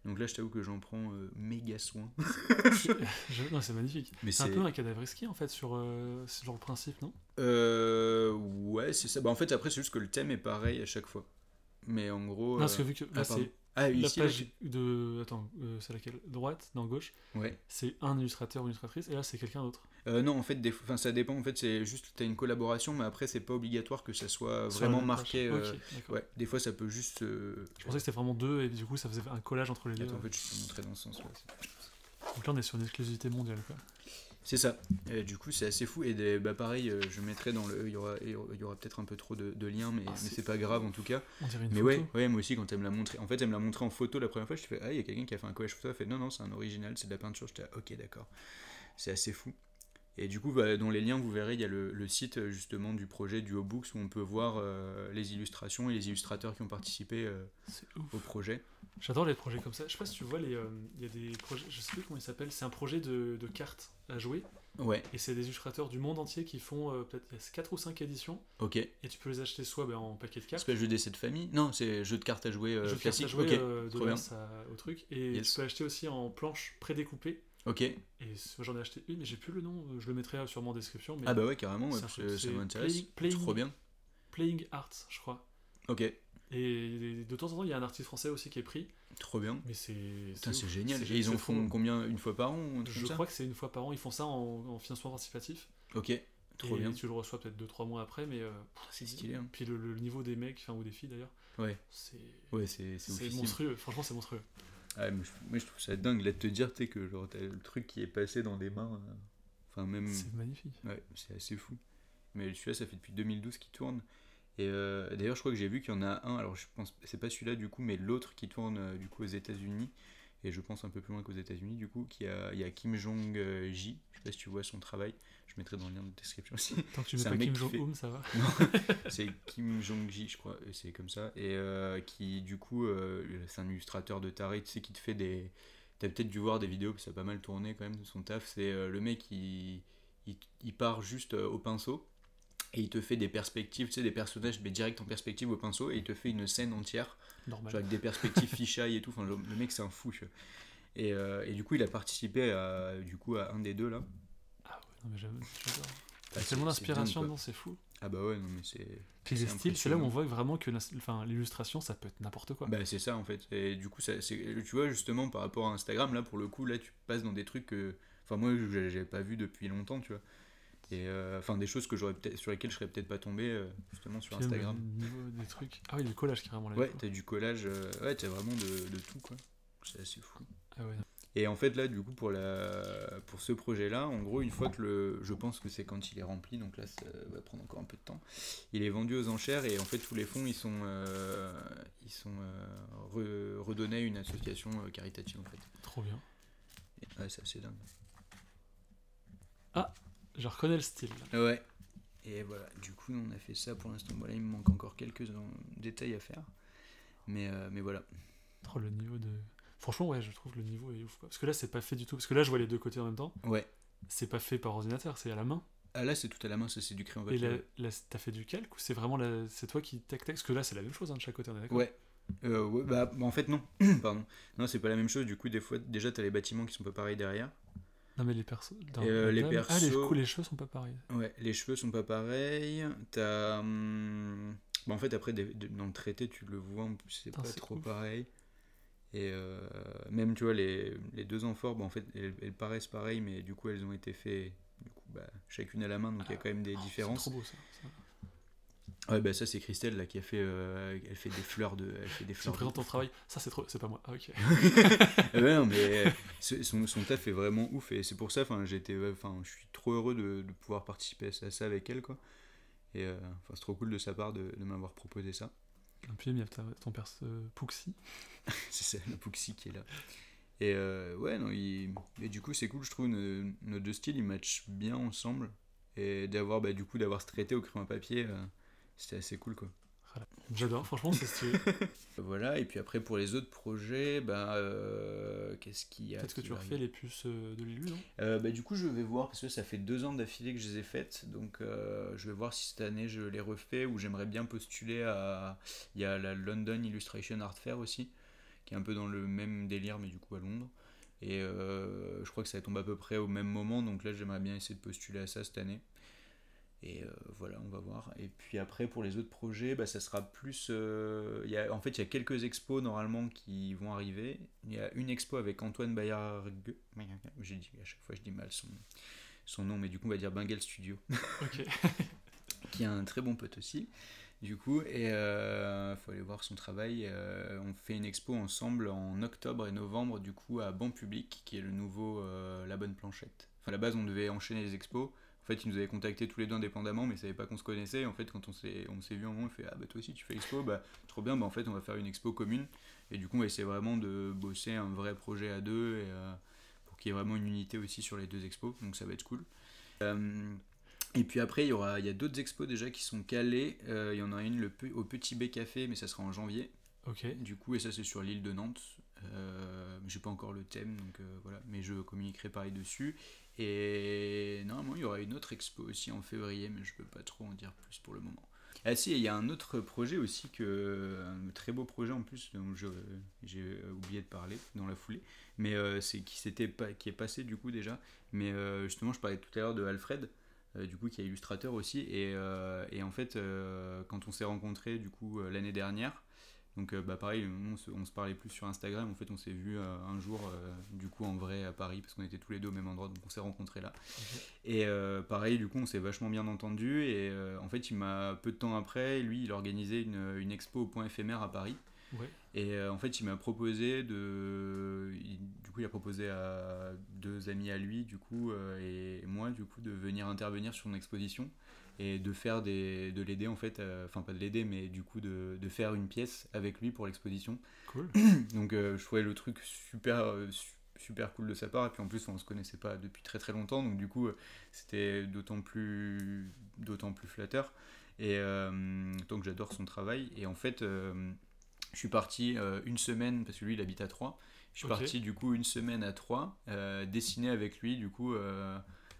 Donc là, je t'avoue que j'en prends euh, méga soin. C'est magnifique. Mais C'est un peu un cadavre ski en fait sur euh, ce genre de principe, non? Euh, ouais, c'est ça. Bah, en fait, après, c'est juste que le thème est pareil à chaque fois. Mais en gros. Non, parce que euh, vu que là, ah, c'est Ah, la ici, là, page de. Attends, euh, c'est laquelle? Droite Non, gauche Ouais. C'est un illustrateur ou une illustratrice, et là, c'est quelqu'un d'autre. Euh, non, en fait, des... enfin, ça dépend. En fait, c'est juste t'as une collaboration, mais après, c'est pas obligatoire que ça soit Sur la vraiment marqué. euh. Ouais, des fois, ça peut juste. euh, Je pensais que c'était vraiment deux, et du coup, ça faisait un collage entre les deux. En fait, je peux montrer dans ce sens-là. Donc là, on est sur une exclusivité mondiale, quoi. C'est ça. Et du coup, c'est assez fou. Et des- bah, pareil, euh, je mettrai dans le. Il y aura, il y aura peut-être un peu trop de, de liens, mais, Ah, mais c'est pas grave en tout cas. On dirait une Mais photo. ouais, ouais, moi aussi, quand elle me l'a montré. En fait, elle me l'a montré en photo la première fois. Je fais, ah, il y a quelqu'un qui a fait un collage photo. Elle fait, non, non, c'est un original, c'est de la peinture. J'étais, ah, ok, d'accord. C'est assez fou. Et du coup, bah, dans les liens, vous verrez, il y a le, le site euh, justement du projet du Books où on peut voir euh, les illustrations et les illustrateurs qui ont participé euh, C'est au projet. J'adore les projets comme ça. Je sais pas si tu vois, euh, il y a des projets, je sais plus comment ils s'appellent, c'est un projet de, de cartes à jouer, Ouais, et c'est des illustrateurs du monde entier qui font peut-être 4 ou 5 éditions, ok. et tu peux les acheter soit ben, en paquet de C'est cartes, pas jeu d'essai de famille? Non, c'est jeu de cartes à jouer euh, jeux de cartes classique. à jouer ok, euh, de à- au truc, et Yes. tu peux acheter aussi en planches prédécoupées, ok. et j'en ai acheté une, mais j'ai plus le nom, euh, je le mettrai euh, sûrement en description, mais Ah bah ouais, carrément, ouais, parce que ça m'intéresse. Trop bien. Playing Arts, je crois. Ok, Et de temps en temps, il y a un artiste français aussi qui est pris, trop bien. mais c'est. C'est génial. Et ils en font combien Une fois par an Je crois que c'est une fois par an, ils font ça en, en financement participatif. Ok, trop et bien. tu le reçois peut-être 2-3 mois après, mais. euh, C'est stylé. Hein. Puis le, le niveau des mecs, enfin, ou des filles d'ailleurs, Ouais, c'est. ouais, c'est monstrueux, franchement c'est monstrueux. Ah, mais je, moi, je trouve ça dingue là de te dire, sais, que genre, le truc qui est passé dans des mains. euh, Enfin, même. C'est magnifique. Ouais, c'est assez fou. Mais celui-là, ça fait depuis 2012 qu'il tourne. Et euh, d'ailleurs, je crois que j'ai vu qu'il y en a un. Alors, je pense, c'est pas celui-là du coup, mais l'autre qui tourne euh, du coup aux États-Unis. Et je pense un peu plus loin qu'aux États-Unis, du coup, qui a, il y a Kim Jong-ji. Je sais pas si tu vois son travail. Je mettrai dans le lien de description aussi. Tant que tu mets pas Kim Jong-un, ça va. c'est Kim Jong-ji, je crois, c'est comme ça. Et euh, qui, du coup, euh, c'est un illustrateur de taré, tu sais, qui te fait des. T'as peut-être dû voir des vidéos, parce que ça a pas mal tourné quand même de son taf. C'est euh, le mec, il, il, il part juste euh, au pinceau, et il te fait des perspectives, tu sais, des personnages, mais direct en perspective au pinceau, et il te fait une scène entière, Normal. genre avec des perspectives fisheye et tout. Enfin, le, le mec, c'est un fou. Et, euh, et du coup, il a participé à, du coup, à un des deux là. Ah ouais, non mais j'adore. Bah, C'est tellement d'inspiration dedans, quoi. c'est fou. Ah bah ouais, non, mais c'est. Puis les styles, c'est là où on voit vraiment que enfin, l'illustration, ça peut être n'importe quoi. Bah c'est ça en fait. Et du coup, ça, tu vois justement par rapport à Instagram, là pour le coup, là tu passes dans des trucs que, enfin moi j'avais pas vu depuis longtemps, tu vois. Et euh, enfin des choses que j'aurais peut-être sur lesquelles je serais peut-être pas tombé euh, justement sur Puis Instagram. niveau des trucs. Ah oui, du collage carrément là. Ouais, t'as du collage, euh, ouais t'as vraiment de, de tout quoi. C'est assez fou. Ah ouais. Et en fait là du coup pour la pour ce projet là, en gros une fois que le, je pense que c'est quand il est rempli, donc là ça va prendre encore un peu de temps. Il est vendu aux enchères et en fait tous les fonds ils sont euh, ils sont euh, re- redonnés à une association caritative en fait. trop bien. Et- Ouais, c'est assez dingue. Je reconnais le style. Ouais. Et voilà, du coup, on a fait ça pour l'instant. Voilà, il me manque encore quelques détails à faire. Mais, euh, mais voilà. Trop le niveau de. Franchement, ouais, je trouve le niveau est ouf. quoi. Parce que là, c'est pas fait du tout. Parce que là, je vois les deux côtés en même temps. Ouais. C'est pas fait par ordinateur, c'est à la main. Ah là, c'est tout à la main, ça c'est du crayon Et papier. là, là, t'as fait du calque ou c'est vraiment la... c'est toi qui tac tac? Parce que là, c'est la même chose hein, de chaque côté, on est d'accord? Ouais. Euh, ouais, bah, bah, en fait, non. Pardon. Non, c'est pas la même chose. Du coup, des fois, déjà, t'as les bâtiments qui sont pas pareils derrière. Non, mais les persos. euh, la les dame- Ah, les, persos- coups, les cheveux sont pas pareils. Ouais, les cheveux sont pas pareils. T'as. hum, Bah, en fait, après, dans le traité, tu le vois, c'est pas trop ouf. pareil. Et euh, même, tu vois, les, les deux amphores, bah, en fait, elles, elles paraissent pareilles, mais du coup, elles ont été faites du coup, bah, chacune à la main, donc il y a quand même des Oh, différences. C'est trop beau ça. ça. Ouais, bah ça c'est Christelle là qui a fait, euh, elle fait des fleurs de, elle fait des Tu fleurs. de présentes ton travail? Ça, c'est trop... c'est pas moi. Ah, ok. Ouais, non, mais ce- son, son taf est vraiment ouf et c'est pour ça, enfin, ouais, enfin, je suis trop heureux de, de pouvoir participer à ça avec elle quoi. Et euh, enfin, c'est trop cool de sa part de, de m'avoir proposé ça. Et puis, il y a ton perso euh, Pouxy. C'est ça, le Pouxy qui est là. Et euh, ouais, non, il... et du coup, c'est cool, je trouve, nos, nos deux styles, ils matchent bien ensemble. Et d'avoir, bah, du coup, d'avoir se traité au crayon à papier, euh, c'était assez cool, quoi. J'adore, franchement, c'est stylé. Voilà, et puis après, pour les autres projets, bah, euh, qu'est-ce qu'il y a Peut-être que tu refais les puces euh, de Lilu, non? Euh, bah, du coup, je vais voir, parce que ça fait deux ans d'affilée que je les ai faites, donc euh, je vais voir si cette année je les refais, ou j'aimerais bien postuler à... Il y a la London Illustration Art Fair aussi, qui est un peu dans le même délire, mais du coup à Londres. Et euh, je crois que ça tombe à peu près au même moment, donc là j'aimerais bien essayer de postuler à ça cette année. Et euh, voilà, on va voir. Et puis après, pour les autres projets, bah, ça sera plus. euh, y a, en fait, il y a quelques expos normalement qui vont arriver. Il y a une expo avec Antoine Bayargue. J'ai dit, à chaque fois, je dis mal son, son nom, mais du coup, on va dire Bengal Studio, Ok. qui est un très bon pote aussi. Du coup, et il faut aller voir son travail. Euh, on fait une expo ensemble en octobre et novembre, du coup, à Banc Public, qui est le nouveau euh, La Bonne Planchette. Enfin, à la base, on devait enchaîner les expos. En fait, ils nous avaient contactés tous les deux indépendamment, mais ils savaient pas qu'on se connaissait. En fait, quand on s'est, on s'est vu un moment, il fait Ah, bah toi aussi tu fais expo, bah trop bien, bah en fait, on va faire une expo commune. Et du coup, on va essayer vraiment de bosser un vrai projet à deux et, euh, pour qu'il y ait vraiment une unité aussi sur les deux expos. Donc ça va être cool. Euh, et puis après, il y, aura, il y a d'autres expos déjà qui sont calés. Euh, il y en a une le, au Petit B Café, mais ça sera en janvier. Ok. Du coup, et ça c'est sur l'île de Nantes. Euh, j'ai pas encore le thème, donc euh, voilà, mais je communiquerai pareil dessus. Et normalement, il y aura une autre expo aussi en février, mais je peux pas trop en dire plus pour le moment. Ah si, il y a un autre projet aussi, que, un très beau projet en plus, dont j'ai oublié de parler dans la foulée, mais euh, c'est qui, qui est passé du coup déjà. Mais euh, justement, je parlais tout à l'heure de Alfred, euh, du coup, qui est illustrateur aussi, et, et en fait, quand on s'est rencontrés du coup l'année dernière, donc euh, bah pareil, on se, on se parlait plus sur Instagram. En fait, on s'est vu euh, un jour, euh, du coup en vrai à Paris, parce qu'on était tous les deux au même endroit, donc on s'est rencontrés là. Et pareil, du coup, on s'est vachement bien entendu. Et en fait, il m'a peu de temps après, lui, il organisait une, une expo au point éphémère à Paris. Ouais. Et euh, en fait, il m'a proposé de. il- du coup, il a proposé à deux amis à lui, du coup, euh, et moi, du coup, de venir intervenir sur une exposition et de faire des. de l'aider, en fait. euh, Enfin, pas de l'aider, mais du coup, de, de faire une pièce avec lui pour l'exposition. Cool. Donc, euh, je trouvais le truc super. euh, su- super cool de sa part et puis en plus on se connaissait pas depuis très très longtemps donc du coup c'était d'autant plus d'autant plus flatteur et tant que j'adore son travail et en fait je suis parti une semaine parce que lui il habite à Troyes je suis Ok. parti du coup une semaine à Troyes euh, dessiner avec lui du coup euh,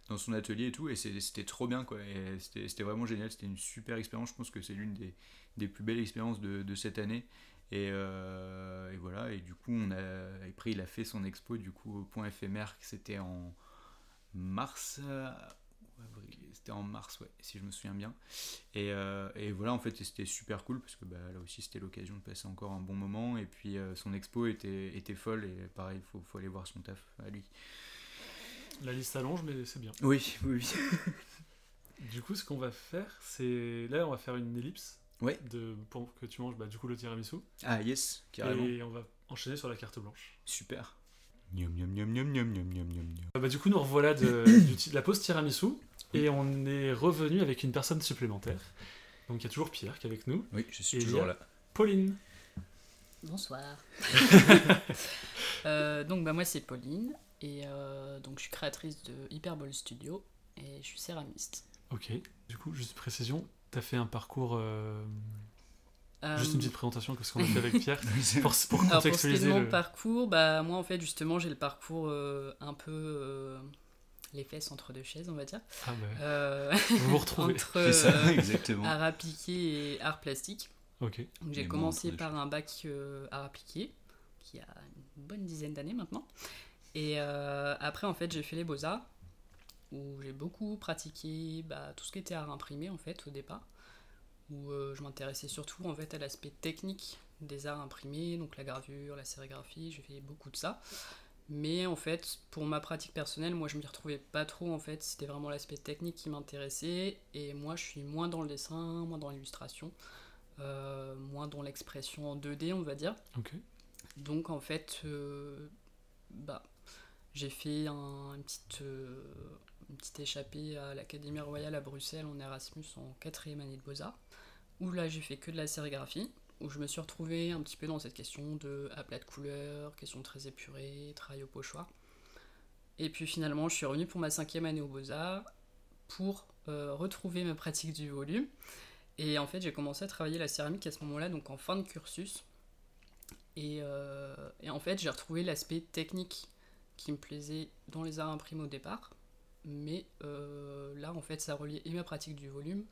dans son atelier et tout et c'était trop bien quoi. C'était vraiment génial c'était une super expérience. Je pense que c'est l'une des, des plus belles expériences de, de cette année. Et, euh, et voilà et du coup on a après il a fait son expo du coup au point éphémère c'était en mars euh, c'était en mars ouais si je me souviens bien. Et, euh, et voilà en fait c'était super cool parce que bah, là aussi c'était l'occasion de passer encore un bon moment. Et puis son expo était, était folle et pareil faut, faut aller voir son taf à lui la liste s'allonge, mais c'est bien. Oui, oui, oui. du coup, ce qu'on va faire, c'est. Là, on va faire une ellipse. Ouais. De... Pour que tu manges bah, du coup le tiramisu. Ah, yes, carrément. Et on va enchaîner sur la carte blanche. Super. Nium. Ah, bah, du coup, nous revoilà de, la pause tiramisu. Et on est revenu avec une personne supplémentaire. Donc, il y a toujours Pierre qui est avec nous. Oui, je suis toujours là. Pauline. Bonsoir. Euh, donc, bah, moi, c'est Pauline et euh, donc je suis créatrice de Hyperbole Studio et je suis céramiste. Ok. Du coup, juste précision, t'as fait un parcours. euh, Euh, Juste une petite présentation, qu'est-ce qu'on a fait avec Pierre Pour, pour Alors pour ce qui est contextualiser de mon le- parcours, bah moi en fait justement j'ai le parcours euh, un peu euh, les fesses entre deux chaises on va dire. Ah bah, Euh, vous vous retrouvez. entre c'est ça exactement art appliqué et art plastique. Ok. Donc j'ai commencé par un bac euh, art appliqué, qui a une bonne dizaine d'années maintenant. Et euh, après, en fait, j'ai fait les beaux-arts, où j'ai beaucoup pratiqué bah, tout ce qui était art imprimé, en fait, au départ. Où euh, je m'intéressais surtout, en fait, à l'aspect technique des arts imprimés, donc la gravure, la sérigraphie, j'ai fait beaucoup de ça. Mais en fait, pour ma pratique personnelle, moi je m'y retrouvais pas trop en fait. C'était vraiment l'aspect technique qui m'intéressait. Et moi je suis moins dans le dessin, moins dans l'illustration, euh, moins dans l'expression en 2D, on va dire. Donc en fait, euh, bah, j'ai fait un, une, petite, euh, une petite échappée à l'Académie Royale à Bruxelles en Erasmus en quatrième année de Beaux-Arts, où là j'ai fait que de la sérigraphie, où je me suis retrouvé un petit peu dans cette question de aplat de couleurs, question très épurée, travail au pochoir. Et puis finalement, je suis revenu pour ma cinquième année aux Beaux-Arts pour euh, retrouver ma pratique du volume. Et en fait, j'ai commencé à travailler la céramique à ce moment-là, donc en fin de cursus. Et, euh, et en fait, j'ai retrouvé l'aspect technique qui me plaisait dans les arts imprimés au départ. Mais euh, là, en fait, ça reliait et ma pratique du volume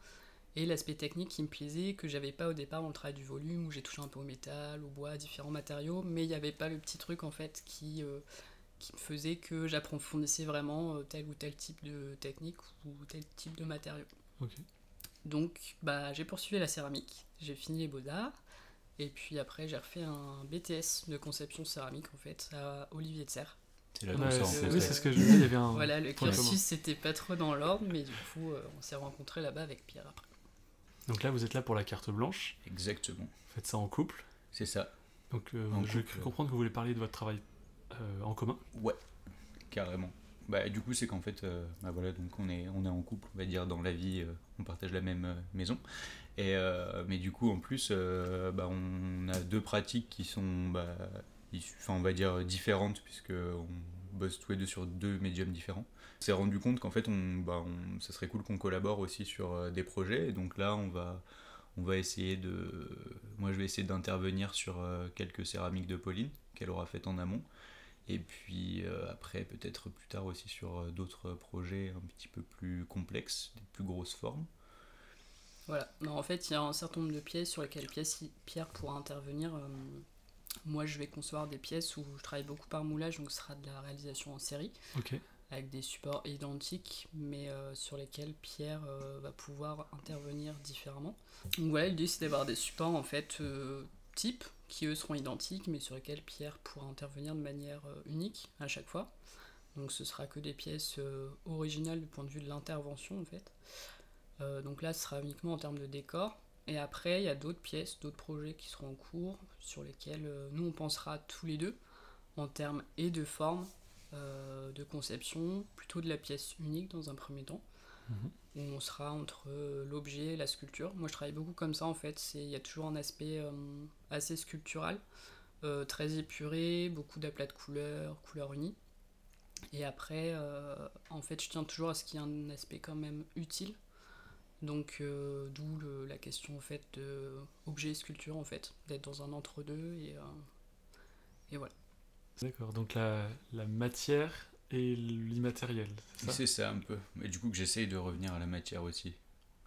et l'aspect technique qui me plaisait, que j'avais pas au départ dans le travail du volume, où j'ai touché un peu au métal, au bois, différents matériaux, mais il n'y avait pas le petit truc en fait qui, euh, qui me faisait que j'approfondissais vraiment euh, tel ou tel type de technique ou tel type de matériau. Ok. Donc bah, j'ai poursuivi la céramique, j'ai fini les beaux-arts, et puis après j'ai refait un BTS de conception céramique en fait à Olivier de Serre. C'est oui, c'est ce que je disais. Il y avait un. Voilà, le cursus c'était pas trop dans l'ordre, mais du coup euh, on s'est rencontrés là-bas avec Pierre après. Donc là, vous êtes là pour la carte blanche. Exactement. Vous faites ça en couple. C'est ça. Donc, euh, je couple. comprendre que vous voulez parler de votre travail euh, en commun. Ouais, carrément. Bah, du coup, c'est qu'en fait, euh, bah, voilà, donc on est, on est en couple, on va dire, dans la vie, euh, on partage la même euh, maison. Et, euh, mais du coup, en plus, euh, bah, on a deux pratiques qui sont, bah, enfin, on va dire, différentes, puisque on bosse tous les deux sur deux médiums différents. On s'est rendu compte qu'en fait, on, bah, ça serait cool qu'on collabore aussi sur euh, des projets. Et donc là, on va, on va essayer de. Moi, je vais essayer d'intervenir sur euh, quelques céramiques de Pauline qu'elle aura faites en amont. Et puis euh, après, peut-être plus tard aussi sur d'autres projets un petit peu plus complexes, des plus grosses formes. Voilà, Non, en fait il y a un certain nombre de pièces sur lesquelles Pierre pourra intervenir. Moi je vais concevoir des pièces où je travaille beaucoup par moulage, donc ce sera de la réalisation en série. Ok. avec des supports identiques, mais euh, sur lesquels Pierre euh, va pouvoir intervenir différemment. Donc voilà, l'idée c'est d'avoir des supports en fait euh, types qui eux seront identiques, mais sur lesquels Pierre pourra intervenir de manière euh, unique à chaque fois. Donc ce sera que des pièces originales du point de vue de l'intervention en fait. Donc là, ce sera uniquement en termes de décor. Et après, il y a d'autres pièces, d'autres projets qui seront en cours, sur lesquels euh, nous on pensera tous les deux en termes et de forme euh, de conception, plutôt de la pièce unique dans un premier temps, Mhm. où on sera entre euh, l'objet et la sculpture. Moi je travaille beaucoup comme ça en fait, il y a toujours un aspect euh, assez sculptural, euh, très épuré, beaucoup d'aplats de couleurs, couleurs unies. Et après, en fait, je tiens toujours à ce qu'il y ait un aspect quand même utile. Donc, euh, d'où le- la question en fait de objet et sculpture en fait, d'être dans un entre-deux et, euh, et voilà. D'accord. Donc la, la matière et l'immatériel. C'est ça? C'est ça un peu. Mais du coup, que j'essaye de revenir à la matière aussi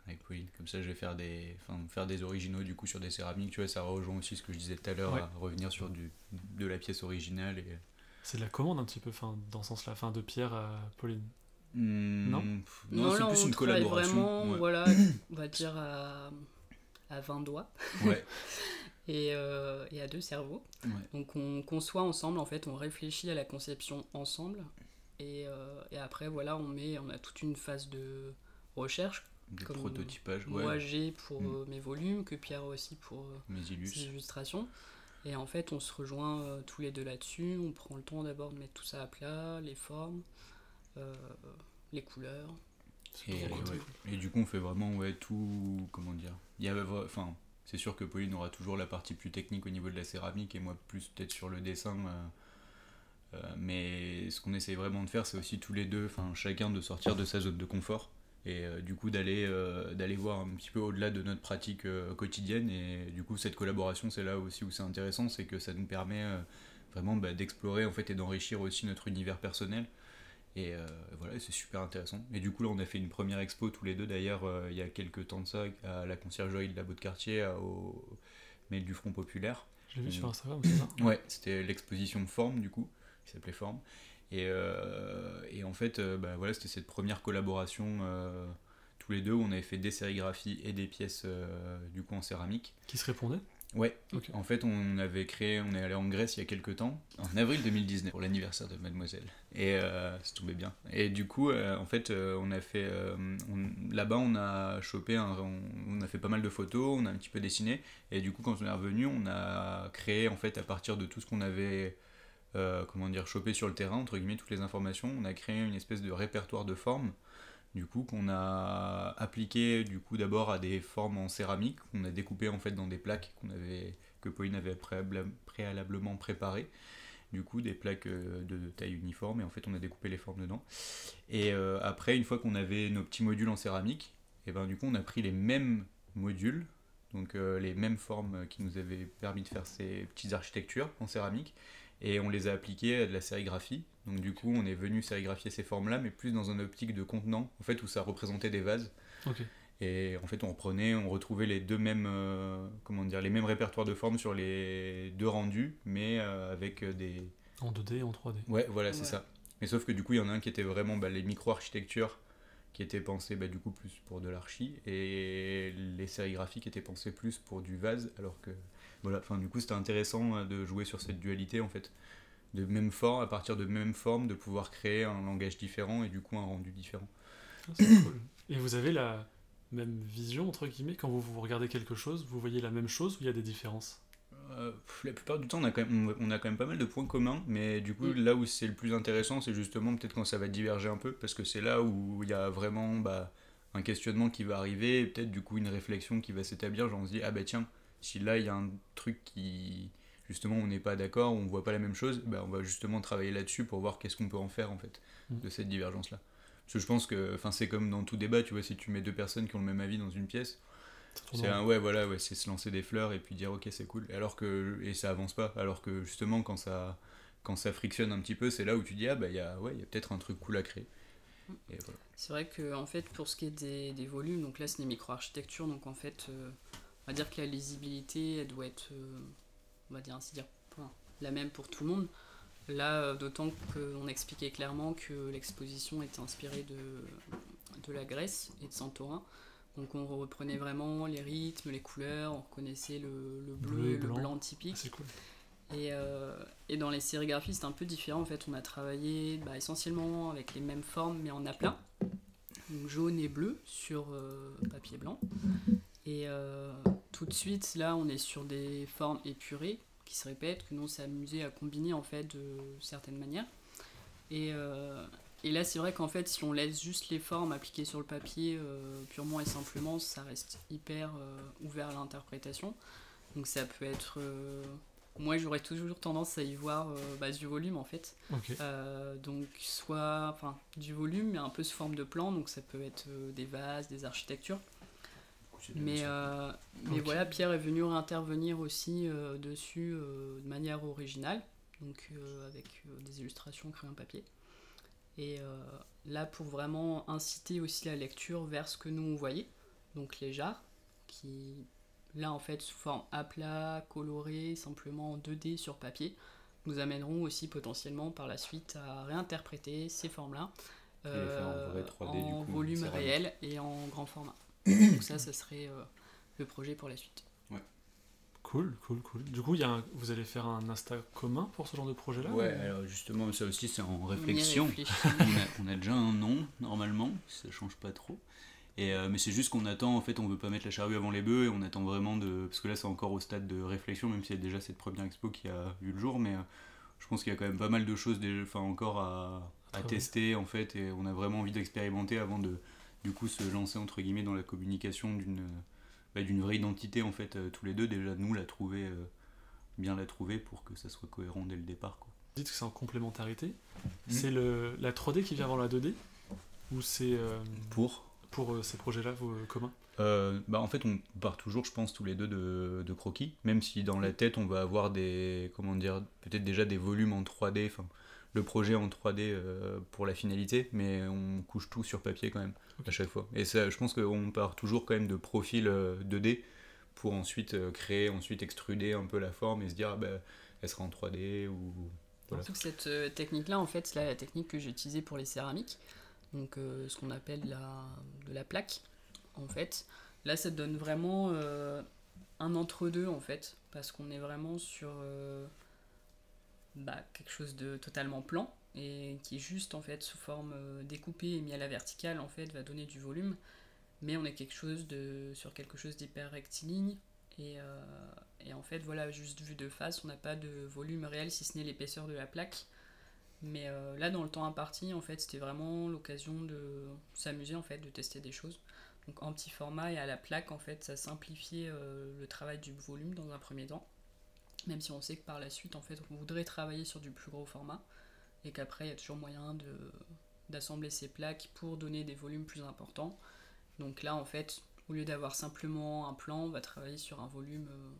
avec Pauline. Comme ça, je vais faire des, enfin, faire des originaux du coup sur des céramiques. Tu vois, ça rejoint aussi ce que je disais tout à l'heure, Ouais. à revenir sur du, de la pièce originale. Et... C'est de la commande un petit peu, fin, dans ce sens-là, fin de Pierre à Pauline. Hmm, Non Non, c'est là, plus on une collaboration. vraiment, ouais. voilà, on va dire à, à 20 doigts Ouais, et, euh, et à deux cerveaux. ouais. Donc on conçoit ensemble, en fait, on réfléchit à la conception ensemble. Et, euh, et après, voilà, on met, on a toute une phase de recherche. Comme prototypages, ouais. Moi, j'ai pour Mm. euh, mes volumes, que Pierre aussi pour Mes ses illustrations. Et en fait, on se rejoint euh, tous les deux là-dessus. On prend le temps d'abord de mettre tout ça à plat, les formes, les couleurs. Et, cool. du coup, on fait vraiment ouais, tout. Comment dire Il y a, enfin, C'est sûr que Pauline aura toujours la partie plus technique au niveau de la céramique et moi plus peut-être sur le dessin. euh, euh, mais ce qu'on essaye vraiment de faire, c'est aussi tous les deux, enfin chacun de sortir de sa zone de confort et euh, du coup d'aller euh, d'aller voir un petit peu au-delà de notre pratique euh, quotidienne. Et du coup, cette collaboration, c'est là aussi où c'est intéressant, c'est que ça nous permet euh, vraiment bah, d'explorer en fait et d'enrichir aussi notre univers personnel. Et euh, voilà, c'est super intéressant. Et du coup, là, on a fait une première expo tous les deux, d'ailleurs, euh, il y a quelques temps de ça, à la conciergerie de la Beau de Quartier, à- au mail du Front Populaire. Je l'ai vu sur Instagram, c'est ça? Ouais, c'était l'exposition Forme, du coup, qui s'appelait Forme. Et, euh, et en fait, euh, bah, voilà, c'était cette première collaboration, euh, tous les deux, où on avait fait des sérigraphies et des pièces, euh, du coup, en céramique. Qui se répondait Ouais, en fait, on avait créé, on est allé en Grèce il y a quelques temps, en avril 2019, pour l'anniversaire de Mademoiselle. Et euh, ça tombait bien. Et du coup, euh, en fait, euh, on a fait. euh, on- Là-bas, on a chopé, un- on, on a fait pas mal de photos, on a un petit peu dessiné. Et du coup, quand on est revenu, on a créé, en fait, à partir de tout ce qu'on avait. comment dire, chopé sur le terrain, entre guillemets, toutes les informations, on a créé une espèce de répertoire de formes du coup qu'on a appliqué du coup d'abord à des formes en céramique qu'on a découpé en fait dans des plaques que Pauline avait préalable- préalablement préparées. Du coup des plaques euh, de taille uniforme et en fait on a découpé les formes dedans. Et euh, après une fois qu'on avait nos petits modules en céramique et ben du coup on a pris les mêmes modules donc euh, les mêmes formes qui nous avaient permis de faire ces petites architectures en céramique et on les a appliquées à de la sérigraphie donc du coup, on est venu sérigraphier ces formes-là, mais plus dans un optique de contenant, en fait, où ça représentait des vases. Et en fait, on reprenait, on retrouvait les deux mêmes, euh, comment dire, les mêmes répertoires de formes sur les deux rendus, mais euh, avec des. En 2D, en 3D. Ouais, voilà, c'est Ouais. ça. Mais sauf que du coup, il y en a un qui était vraiment bah, les micro-architectures, qui étaient pensées bah, du coup plus pour de l'archi, et les sérigraphies qui étaient pensées plus pour du vase, alors que voilà, enfin du coup, c'était intéressant euh, de jouer sur cette dualité en fait de même forme, à partir de même forme, de pouvoir créer un langage différent et du coup un rendu différent. Ah, cool. Et vous avez la même vision, entre guillemets, quand vous, vous regardez quelque chose, vous voyez la même chose ou il y a des différences? Euh, la plupart du temps, on a, quand même, on on a quand même pas mal de points communs, mais du coup, Mm. là où c'est le plus intéressant, c'est justement peut-être quand ça va diverger un peu, parce que c'est là où il y a vraiment bah, un questionnement qui va arriver, et peut-être du coup une réflexion qui va s'établir, genre on se dit, ah bah tiens, si là il y a un truc qui, justement, on n'est pas d'accord, on voit pas la même chose, bah, on va justement travailler là-dessus pour voir qu'est-ce qu'on peut en faire en fait, Mm. de cette divergence-là. Parce que je pense que, enfin, c'est comme dans tout débat, tu vois, si tu mets deux personnes qui ont le même avis dans une pièce, c'est un ouais voilà ouais c'est se lancer des fleurs et puis dire ok c'est cool. Alors que et ça avance pas. Alors que justement quand ça quand ça frictionne un petit peu c'est là où tu dis ah bah il y a ouais il y a peut-être un truc cool à créer. Voilà. C'est vrai que en fait pour ce qui est des, des volumes, donc là c'est des micro-architectures, donc en fait euh, on va dire que la lisibilité elle doit être, euh, on va dire ainsi dire, la même pour tout le monde. Là euh, d'autant qu'on expliquait clairement que l'exposition était inspirée de, de la Grèce et de Santorin. Donc on reprenait vraiment les rythmes, les couleurs, on reconnaissait le, le bleu, Bleu et le blanc. Ah, typique. cool. Et, euh, et dans les sérigraphies, c'est un peu différent. En fait, on a travaillé bah, essentiellement avec les mêmes formes, mais en aplat. Donc, jaune et bleu sur euh, papier blanc. Et euh, tout de suite, là, on est sur des formes épurées qui se répètent, que nous, on s'est amusé à combiner en fait de certaines manières. Et, euh, et là, c'est vrai qu'en fait, si on laisse juste les formes appliquées sur le papier euh, purement et simplement, ça reste hyper euh, ouvert à l'interprétation. Donc ça peut être... euh, moi, j'aurais toujours tendance à y voir bah, du volume, en fait. Donc soit enfin du volume mais un peu sous forme de plan donc ça peut être des vases des architectures mais euh, mais voilà Pierre est venu intervenir aussi euh, dessus euh, de manière originale donc avec des illustrations créées en papier. Et là pour vraiment inciter aussi la lecture vers ce que nous on voyait donc les jarres qui là en fait sous forme à plat coloré simplement en 2D sur papier nous amèneront aussi potentiellement par la suite à réinterpréter ces formes-là en vrai 3D du en coup, volume réel et en grand format. Donc ça, ça serait euh, le projet pour la suite. Cool, cool, cool. Du coup, il y a un- vous allez faire un Insta commun pour ce genre de projet-là ouais ou- alors justement ça aussi c'est en réflexion. on a, on a déjà un nom normalement ça change pas trop. Et euh, mais c'est juste qu'on attend en fait on veut pas mettre la charrue avant les bœufs et on attend vraiment de parce que là c'est encore au stade de réflexion même s'il y a déjà cette première expo qui a vu le jour mais euh, je pense qu'il y a quand même pas mal de choses déjà, enfin encore à, tester en fait et on a vraiment envie d'expérimenter avant de du coup se lancer entre guillemets dans la communication d'une bah, d'une vraie identité en fait euh, tous les deux déjà nous la trouver euh, bien la trouver pour que ça soit cohérent dès le départ quoi. Vous dites que c'est en complémentarité. Mhm. C'est le, la 3D qui vient avant la 2D Ou c'est euh, pour pour ces projets-là vos communs? Euh, bah en fait on part toujours je pense tous les deux de, de croquis même si dans la tête on va avoir des comment dire peut-être déjà des volumes en 3D enfin le projet en 3D euh, pour la finalité mais on couche tout sur papier quand même. À chaque fois et ça je pense qu'on part toujours quand même de profil euh, 2D pour ensuite euh, créer ensuite extruder un peu la forme et se dire ah, bah, elle sera en 3D ou. Surtout cette euh, technique-là, en fait, c'est la technique que j'ai utilisée pour les céramiques. Donc, euh, ce qu'on appelle la, de la plaque, en fait. Là, ça donne vraiment euh, un entre-deux en fait, parce qu'on est vraiment sur euh, bah, quelque chose de totalement plan et qui est juste en fait sous forme euh, découpée et mis à la verticale en fait va donner du volume, mais on est quelque chose de sur quelque chose d'hyper rectiligne et, euh, et en fait voilà juste vu de face on n'a pas de volume réel si ce n'est l'épaisseur de la plaque. Mais euh, là, dans le temps imparti, en fait, c'était vraiment l'occasion de s'amuser, en fait, de tester des choses. Donc en petit format et à la plaque, en fait, ça simplifiait le travail du volume dans un premier temps. Même si on sait que par la suite, en fait, on voudrait travailler sur du plus gros format et qu'après, il y a toujours moyen de d'assembler ces plaques pour donner des volumes plus importants. Donc là, en fait, au lieu d'avoir simplement un plan, on va travailler sur un volume euh,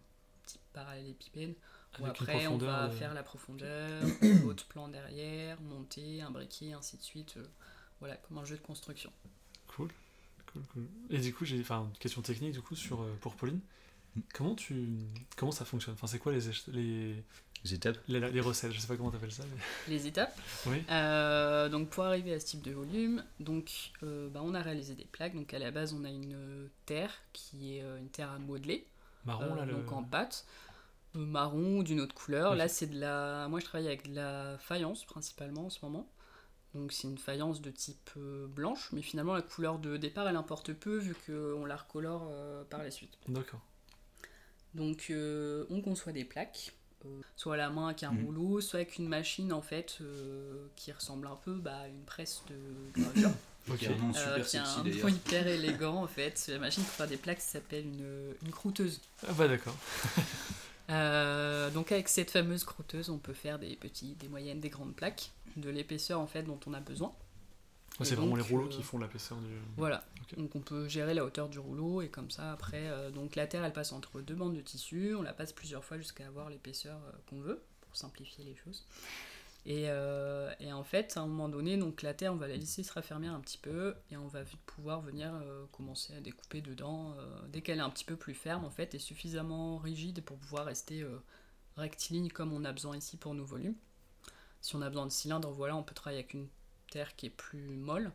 type parallélépipède. Où après, on va euh, faire la profondeur, autre plan derrière, monter, un briquet, ainsi de suite. euh, voilà, comme un jeu de construction. Cool. Cool, cool. Et du coup, j'ai enfin, une question technique du coup sur, euh, pour Pauline. Mm. Comment tu comment ça fonctionne? Enfin, c'est quoi les, les, Les étapes les, les recettes Je sais pas comment t'appelles ça. Mais... Les étapes. Oui. Euh, donc pour arriver à ce type de volume, donc euh, bah, on a réalisé des plaques. Donc à la base, on a une euh, terre qui est euh, une terre à modeler, Marron euh, là. Le... donc en pâte, euh, marron ou d'une autre couleur. Là, c'est de la. Moi, je travaille avec de la faïence principalement en ce moment. Donc c'est une faïence de type euh, blanche, mais finalement la couleur de départ elle importe peu vu qu'on la recolore euh, par la suite. D'accord. Donc euh, on conçoit des plaques, euh, soit à la main avec un Mhm. rouleau, soit avec une machine en fait euh, qui ressemble un peu bah, à une presse de gravure, Ok. Qui a un nom euh, super qui a un nom hyper élégant en fait. La machine pour faire des plaques s'appelle une, une croûteuse. Ah bah d'accord. Euh, donc avec cette fameuse croûteuse, on peut faire des petites, des moyennes, des grandes plaques de l'épaisseur en fait dont on a besoin. Ouais, c'est vraiment les rouleaux euh, qui font l'épaisseur du. Voilà. Donc on peut gérer la hauteur du rouleau et comme ça après, euh, donc la terre elle passe entre deux bandes de tissu, on la passe plusieurs fois jusqu'à avoir l'épaisseur euh, qu'on veut pour simplifier les choses. Et, euh, et en fait, à un moment donné, donc la terre on va la laisser se raffermir un petit peu et on va pouvoir venir euh, commencer à découper dedans euh, dès qu'elle est un petit peu plus ferme en fait et suffisamment rigide pour pouvoir rester euh, rectiligne comme on a besoin ici pour nos volumes. Si on a besoin de cylindres, voilà, on peut travailler avec une qui est plus molle.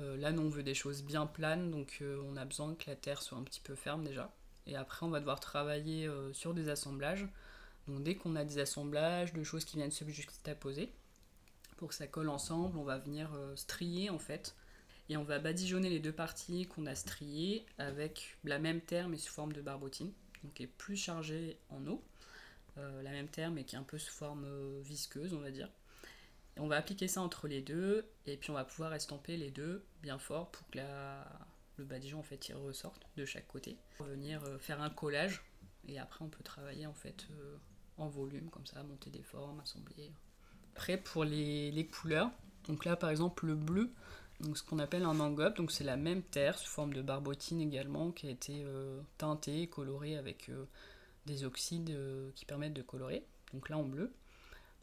Euh, là, nous, on veut des choses bien planes, donc euh, on a besoin que la terre soit un petit peu ferme déjà. Et après, on va devoir travailler euh, sur des assemblages. Donc, dès qu'on a des assemblages de choses qui viennent se juxtaposer, pour que ça colle ensemble, on va venir strier en fait. Et on va badigeonner les deux parties qu'on a striées avec la même terre mais sous forme de barbotine, donc qui est plus chargée en eau. La même terre mais qui est un peu sous forme visqueuse, on va dire. On va appliquer ça entre les deux, et puis on va pouvoir estamper les deux bien fort pour que le badigeon en fait il ressorte de chaque côté. Pour venir euh, faire un collage, et après on peut travailler en fait euh, en volume comme ça, monter des formes, assembler. Après pour les, couleurs, donc là par exemple le bleu, ce qu'on appelle un engobe, donc c'est la même terre sous forme de barbotine également qui a été euh, teintée, colorée avec des oxydes qui permettent de colorer, donc là en bleu.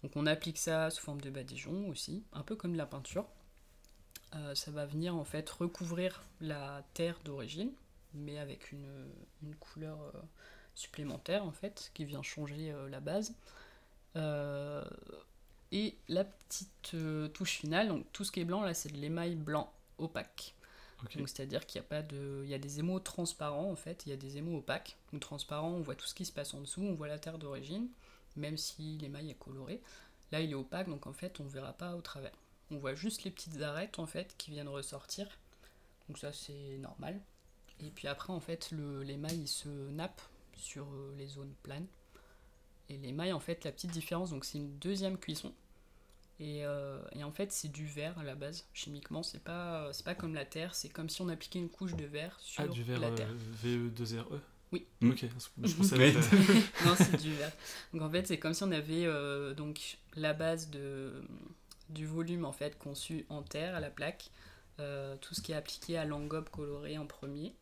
Donc on applique ça sous forme de badigeon aussi, un peu comme de la peinture. Euh, ça va venir en fait recouvrir la terre d'origine, mais avec une, une couleur euh, supplémentaire en fait, qui vient changer euh, la base. Et la petite touche finale, donc tout ce qui est blanc là, c'est de l'émail blanc opaque. Donc c'est-à-dire qu'il y a pas de, il y a des émaux transparents en fait, il y a des émaux opaques. Donc transparents, on voit tout ce qui se passe en dessous, on voit la terre d'origine, même si l'émail est coloré. Là, il est opaque, donc en fait, on verra pas au travers. On voit juste les petites arêtes en fait qui viennent ressortir. Donc ça, c'est normal. Et puis après, en fait, le- l'émail il se nappe sur euh, les zones planes. Et l'émail, en fait, la petite différence, donc c'est une deuxième cuisson. Et, euh, et en fait, c'est du verre à la base. Chimiquement, c'est pas, pas comme la terre, c'est comme si on appliquait une couche de verre sur Ah, du verre la euh, terre. VE2RE Oui. Ok, je pensais Ouais. avec la- non, c'est du verre. Donc en fait, c'est comme si on avait euh, donc la base de, du volume en fait conçu en terre à la plaque, euh, tout ce qui est appliqué à l'engobe coloré en premier,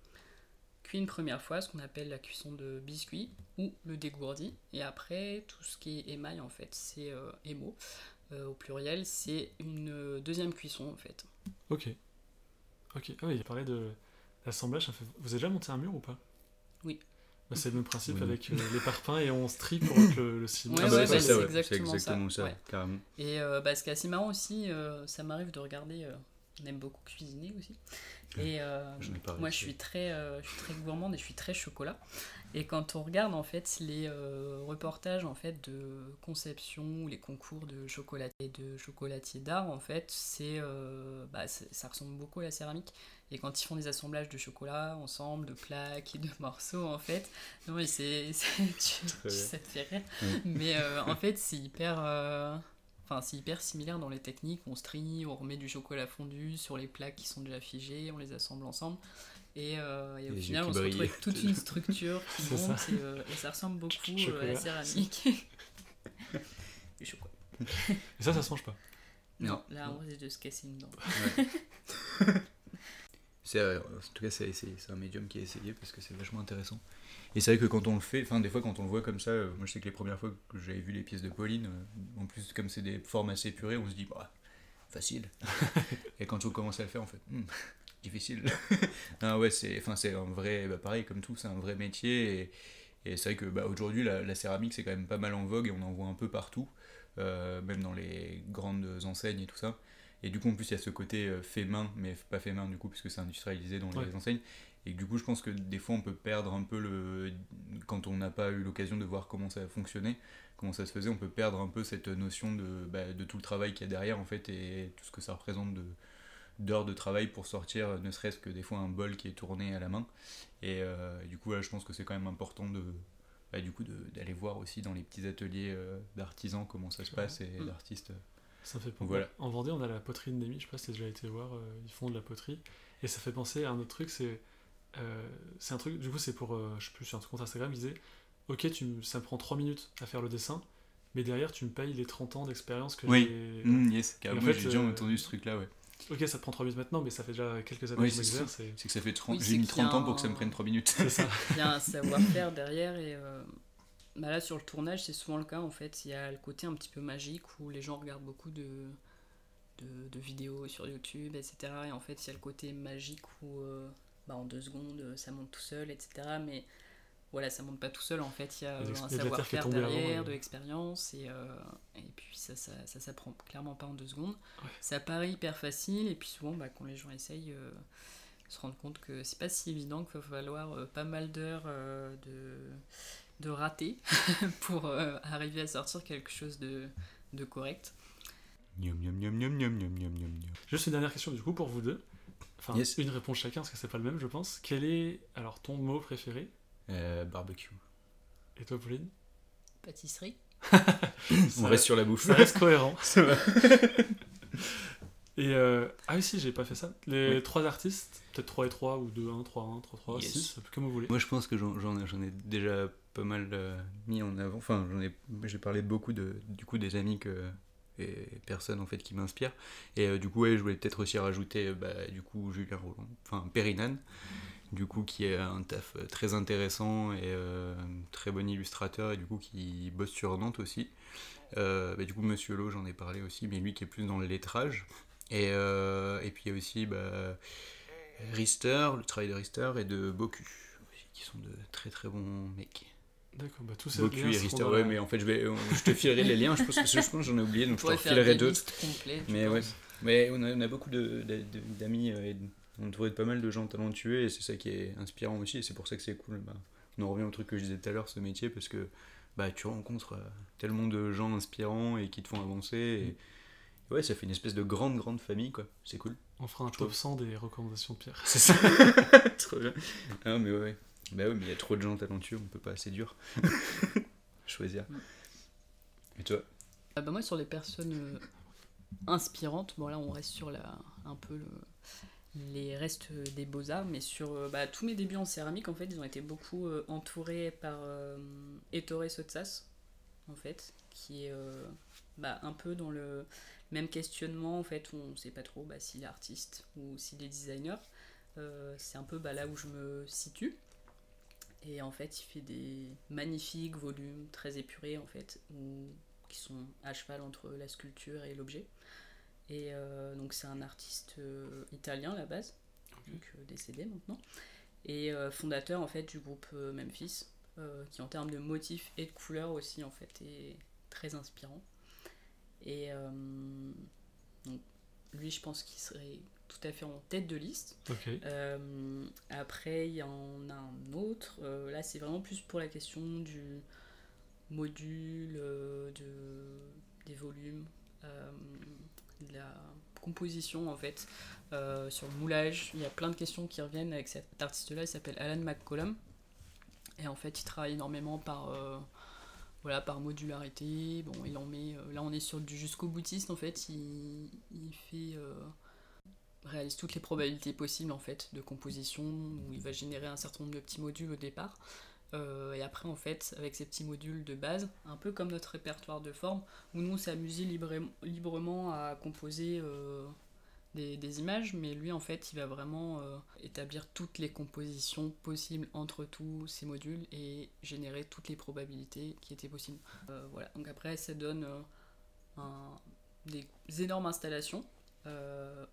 cuit une première fois, ce qu'on appelle la cuisson de biscuit ou le dégourdi, et après tout ce qui est émail en fait, c'est euh, euh, au pluriel, c'est une euh, deuxième cuisson en fait. Ok. Ok. Ah oui, il parlait de l'assemblage. Vous avez déjà monté un mur ou pas? Oui. Bah, c'est le même principe Oui. avec euh, les parpaings et on strie pour que le, le ciment. Ouais, Ah bah, bah, c'est exactement ça, ça, ouais. carrément. Et euh, bah, ce qui est assez marrant aussi, euh, ça m'arrive de regarder euh, on aime beaucoup cuisiner aussi. Et euh, moi, je suis, très, euh, je suis très gourmande et je suis très chocolat. Et quand on regarde en fait les euh, reportages en fait de conception ou les concours de chocolatier de chocolatier d'art en fait c'est euh, bah, ça ressemble beaucoup à la céramique et quand ils font des assemblages de chocolat ensemble de plaques et de morceaux en fait non mais c'est ça te fait rire Oui. mais euh, en fait c'est hyper euh, Enfin, c'est hyper similaire dans les techniques. On strie, on remet du chocolat fondu sur les plaques qui sont déjà figées, on les assemble ensemble. Et, euh, et au final, on se retrouve avec toute une structure qui monte et, euh, et ça ressemble beaucoup euh, à la céramique. du chocolat. Et ça, ça se mange pas. Non. Là, on risque de se casser une dent. C'est, euh, en tout cas, c'est, c'est, c'est un médium qui est essayé parce que c'est vachement intéressant. Et c'est vrai que quand on le fait, enfin, des fois, quand on le voit comme ça, euh, moi je sais que les premières fois que j'avais vu les pièces de Pauline, euh, en plus, comme c'est des formes assez épurées, on se dit, bah, facile. Et quand on commence à le faire, on fait, Hmm, difficile. non, ouais, c'est, enfin, c'est un vrai, bah, pareil, comme tout, c'est un vrai métier. Et, et c'est vrai que bah, aujourd'hui, la, la céramique, c'est quand même pas mal en vogue et on en voit un peu partout, euh, même dans les grandes enseignes et tout ça. Et du coup, en plus, il y a ce côté euh, fait main, mais pas fait main du coup, puisque c'est industrialisé dans les Ouais. enseignes. Et du coup, je pense que des fois, on peut perdre un peu le. Quand on n'a pas eu l'occasion de voir comment ça fonctionnait, comment ça se faisait, on peut perdre un peu cette notion de, bah, de tout le travail qu'il y a derrière, en fait, et tout ce que ça représente de d'heures de travail pour sortir, euh, ne serait-ce que des fois un bol qui est tourné à la main. Et euh, du coup, là, je pense que c'est quand même important de. bah, du coup, d'aller voir aussi dans les petits ateliers euh, d'artisans comment ça se passe et Mm. d'artistes. Ça me fait penser. Voilà. En Vendée, on a la poterie de Némi, je sais pas si t'as déjà été voir, euh, ils font de la poterie. Et ça fait penser à un autre truc, c'est. euh, c'est un truc, du coup, c'est pour. euh, je sais plus, sur un compte Instagram, ils disaient Ok, tu, ça me prend 3 minutes à faire le dessin, mais derrière, tu me payes les 30 ans d'expérience que Oui. j'ai. Mm, yes, carrément, en fait, j'ai déjà entendu ce truc-là, ouais. Ok, ça te prend 3 minutes maintenant, mais ça fait déjà quelques années Oui, que je c'est m'exerce. C'est que ça fait 30, Oui, j'ai c'est mis qu'il y a 30 ans pour que ça me prenne 3 minutes. C'est ça. Il y a un savoir-faire derrière et euh, bah là sur le tournage c'est souvent le cas en fait. Il y a le côté un petit peu magique où les gens regardent beaucoup de, de, de vidéos sur YouTube, etc. Et en fait il y a le côté magique où euh, bah, en deux secondes ça monte tout seul, etc. Mais voilà, ça monte pas tout seul en fait. Il y a euh, un de savoir-faire avant, derrière, de l'expérience et, euh, et puis ça, ça, ça s'apprend clairement pas en deux secondes. Ouais. Ça paraît hyper facile et puis souvent bah, quand les gens essayent. euh, se rendre compte que c'est pas si évident qu'il va falloir euh, pas mal d'heures euh, de, de rater pour euh, arriver à sortir quelque chose de, de correct. Juste une dernière question du coup pour vous deux. Enfin, yes. une réponse chacun, parce que c'est pas le même, je pense. Quel est alors ton mot préféré? Euh, Barbecue. Et toi, Pauline? Pâtisserie. On reste sur la bouffe. Ça reste cohérent. Et euh... Ah oui, si, j'ai pas fait ça. Les oui. trois artistes, peut-être 3 et 3, ou 2, 1, 3, 1, 3, 3, yes. 6, comme vous voulez. Moi, je pense que j'en ai déjà pas mal euh, mis en avant. Enfin, j'en ai, j'ai parlé beaucoup de, du coup, des amis que, et personnes en fait qui m'inspirent. Et euh, du coup, ouais, je voulais peut-être aussi rajouter, euh, bah, du coup, Julien Roland, enfin Périnan, du coup, qui est un taf très intéressant et euh, très bon illustrateur et du coup qui bosse sur Nantes aussi. Euh, bah, du coup, Monsieur Lo, j'en ai parlé aussi, mais lui qui est plus dans le lettrage. Et, et puis il y a aussi bah, Rister, le travail de Rister et de Boku, qui sont de très très bons mecs. D'accord, bah tous ces Boku liens et ouais, mais en fait je, vais, je te filerai les liens, je pense que je pense que j'en ai oublié, donc je te des d'autres. Mais ouais, mais on a, on a beaucoup de- de- de- d'amis euh, et on est entouré de pas mal de gens talentueux et c'est ça qui est inspirant aussi et c'est pour ça que c'est cool. Bah, on en revient au truc que je disais tout à l'heure, ce métier, parce que bah, tu rencontres euh, tellement de gens inspirants et qui te font avancer. Et, ouais, ça fait une espèce de grande, grande famille, quoi. C'est cool. On fera un top 100 des recommandations de Pierre. C'est ça. trop bien. Ah, mais ouais, ouais. Bah ouais, mais il y a trop de gens talentueux, on peut pas, c'est dur. Choisir. Mm. Et toi? Ah bah moi sur les personnes euh, inspirantes, bon là on reste sur la, un peu le- les restes des beaux-arts, mais sur euh, bah, tous mes débuts en céramique en fait ils ont été beaucoup euh, entourés par euh, Ettore Sotsas en fait, qui est euh, bah, un peu dans le même questionnement en fait, où on sait pas trop bah, s'il est artiste ou s'il est designer. Euh, c'est un peu bah, là où je me situe. Et en fait, il fait des magnifiques volumes très épurés en fait, où qui sont à cheval entre la sculpture et l'objet. Et euh, donc c'est un artiste euh, italien à la base, donc euh, décédé maintenant, et fondateur en fait du groupe Memphis, qui en termes de motifs et de couleurs aussi en fait est très inspirant. Et donc, lui je pense qu'il serait tout à fait en tête de liste. Euh, après, il y en a un autre. Euh, là, c'est vraiment plus pour la question du module, euh, de, des volumes, de la composition en fait. Sur le moulage, il y a plein de questions qui reviennent avec cet artiste-là. Il s'appelle Alan McCollum. Et en fait, il travaille énormément par, voilà, par modularité. Bon, il en met. euh, là, on est sur du jusqu'au boutiste en fait. Il, il fait. euh, réalise toutes les probabilités possibles en fait de composition où il va générer un certain nombre de petits modules au départ. Euh, et après en fait avec ces petits modules de base un peu comme notre répertoire de forme où nous on s'est librement à composer euh, des, des images mais lui en fait il va vraiment euh, établir toutes les compositions possibles entre tous ces modules et générer toutes les probabilités qui étaient possibles. Voilà. Donc après ça donne des énormes installations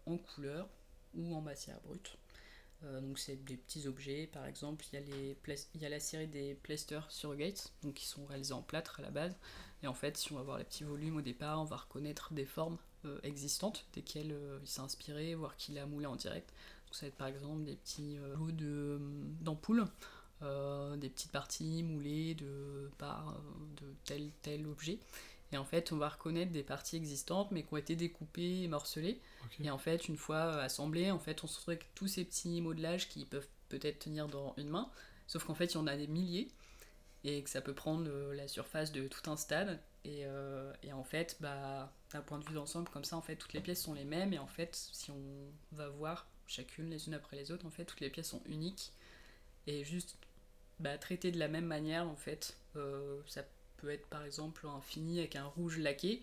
en couleur ou en matière brute. Euh, donc c'est des petits objets, par exemple il y a, la série des Plaster Surrogates, donc qui sont réalisés en plâtre à la base. Et en fait si on va voir les petits volumes au départ, on va reconnaître des formes euh, existantes desquelles euh, il s'est inspiré, voire qu'il a moulé en direct. Donc ça va être par exemple des petits euh, lots de- d'ampoules, euh, des petites parties moulées de, euh, de tel tel objet. Et en fait, on va reconnaître des parties existantes, mais qui ont été découpées et morcelées. Et en fait, une fois euh, assemblées, en fait, on se retrouve avec tous ces petits modelages qui peuvent peut-être tenir dans une main. Sauf qu'en fait, il y en a des milliers et que ça peut prendre euh, la surface de tout un stade. Et, euh, et en fait, bah, d'un point de vue d'ensemble, comme ça, en fait, toutes les pièces sont les mêmes. Et en fait, si on va voir chacune les unes après les autres, en fait, toutes les pièces sont uniques et juste bah, traitées de la même manière. En fait, Euh, ça peut être par exemple un fini avec un rouge laqué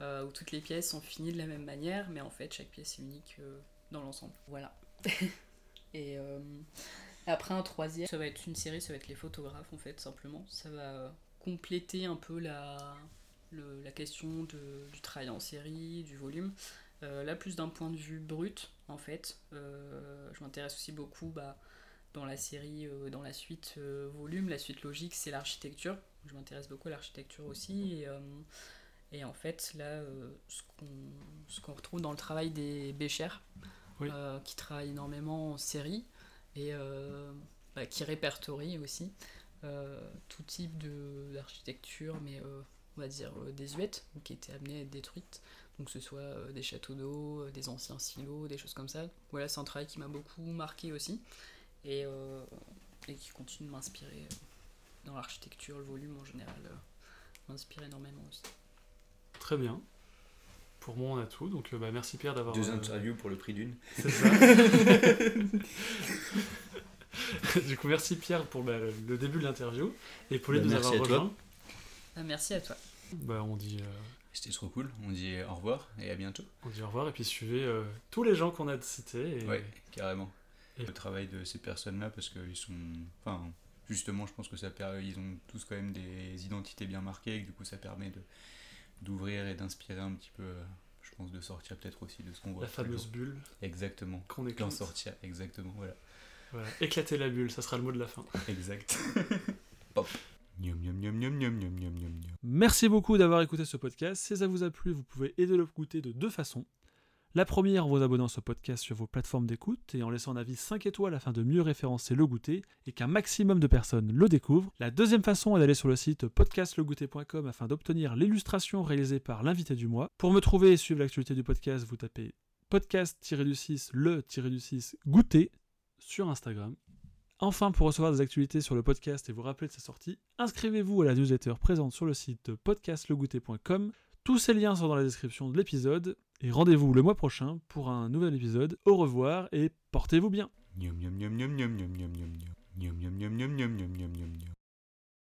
euh, où toutes les pièces sont finies de la même manière, mais en fait chaque pièce est unique euh, dans l'ensemble. Voilà. Et euh, après un troisième, ça va être une série, ça va être les photographes en fait simplement. Ça va compléter un peu la, le- la question de- du travail en série, du volume. Là plus d'un point de vue brut en fait. Je m'intéresse aussi beaucoup bah, dans la série, dans la suite volume, la suite logique c'est l'architecture. Je m'intéresse beaucoup à l'architecture aussi. Et, euh, et en fait, là, euh, ce qu'on retrouve dans le travail des Béchers, Oui. euh, qui travaillent énormément en série et bah, qui répertorient aussi tout type d'architecture, mais on va dire désuète, ou qui étaient amenées à être détruites. Donc, que ce soit des châteaux d'eau, des anciens silos, des choses comme ça. Voilà, c'est un travail qui m'a beaucoup marqué aussi et, euh, et qui continue de m'inspirer dans l'architecture, le volume en général, euh, m'inspire énormément aussi. Très bien. Pour moi, on a tout. Donc, euh, bah, merci Pierre d'avoir. Deux euh, interviews pour le prix d'une. C'est ça. du coup, merci Pierre pour bah, le- début de l'interview et Pauline Bah, de nous merci avoir à toi. rejoints. Ah, merci à toi. Bah, on dit. euh, C'était trop cool. On dit au revoir et à bientôt. On dit au revoir et puis suivez euh, tous les gens qu'on a cités. Et... Ouais, carrément. Et- Le travail de ces personnes-là, parce qu'ils sont. Enfin, justement, je pense que ça permet, ils ont tous quand même des identités bien marquées, et que du coup, ça permet de, d'ouvrir et d'inspirer un petit peu, euh, je pense, de sortir peut-être aussi de ce qu'on voit. La fameuse bulle. Exactement. Qu'on éclate. Sortir, exactement, voilà. voilà. Éclater la bulle, ça sera le mot de la fin. Exact. Pop. Merci beaucoup d'avoir écouté ce podcast. Si ça vous a plu, vous pouvez aider le goûter de deux façons. La première en vous abonnant ce podcast sur vos plateformes d'écoute et en laissant un avis 5 étoiles afin de mieux référencer le goûter et qu'un maximum de personnes le découvrent. La deuxième façon est d'aller sur le site podcastlegoûter.com afin d'obtenir l'illustration réalisée par l'invité du mois. Pour me trouver et suivre l'actualité du podcast, vous tapez podcast-du-6 le-du-6 goûter sur Instagram. Enfin, pour recevoir des actualités sur le podcast et vous rappeler de sa sortie, inscrivez-vous à la newsletter présente sur le site podcastlegoûter.com. Tous ces liens sont dans la description de l'épisode. Et rendez-vous le mois prochain pour un nouvel épisode. Au revoir et portez-vous bien.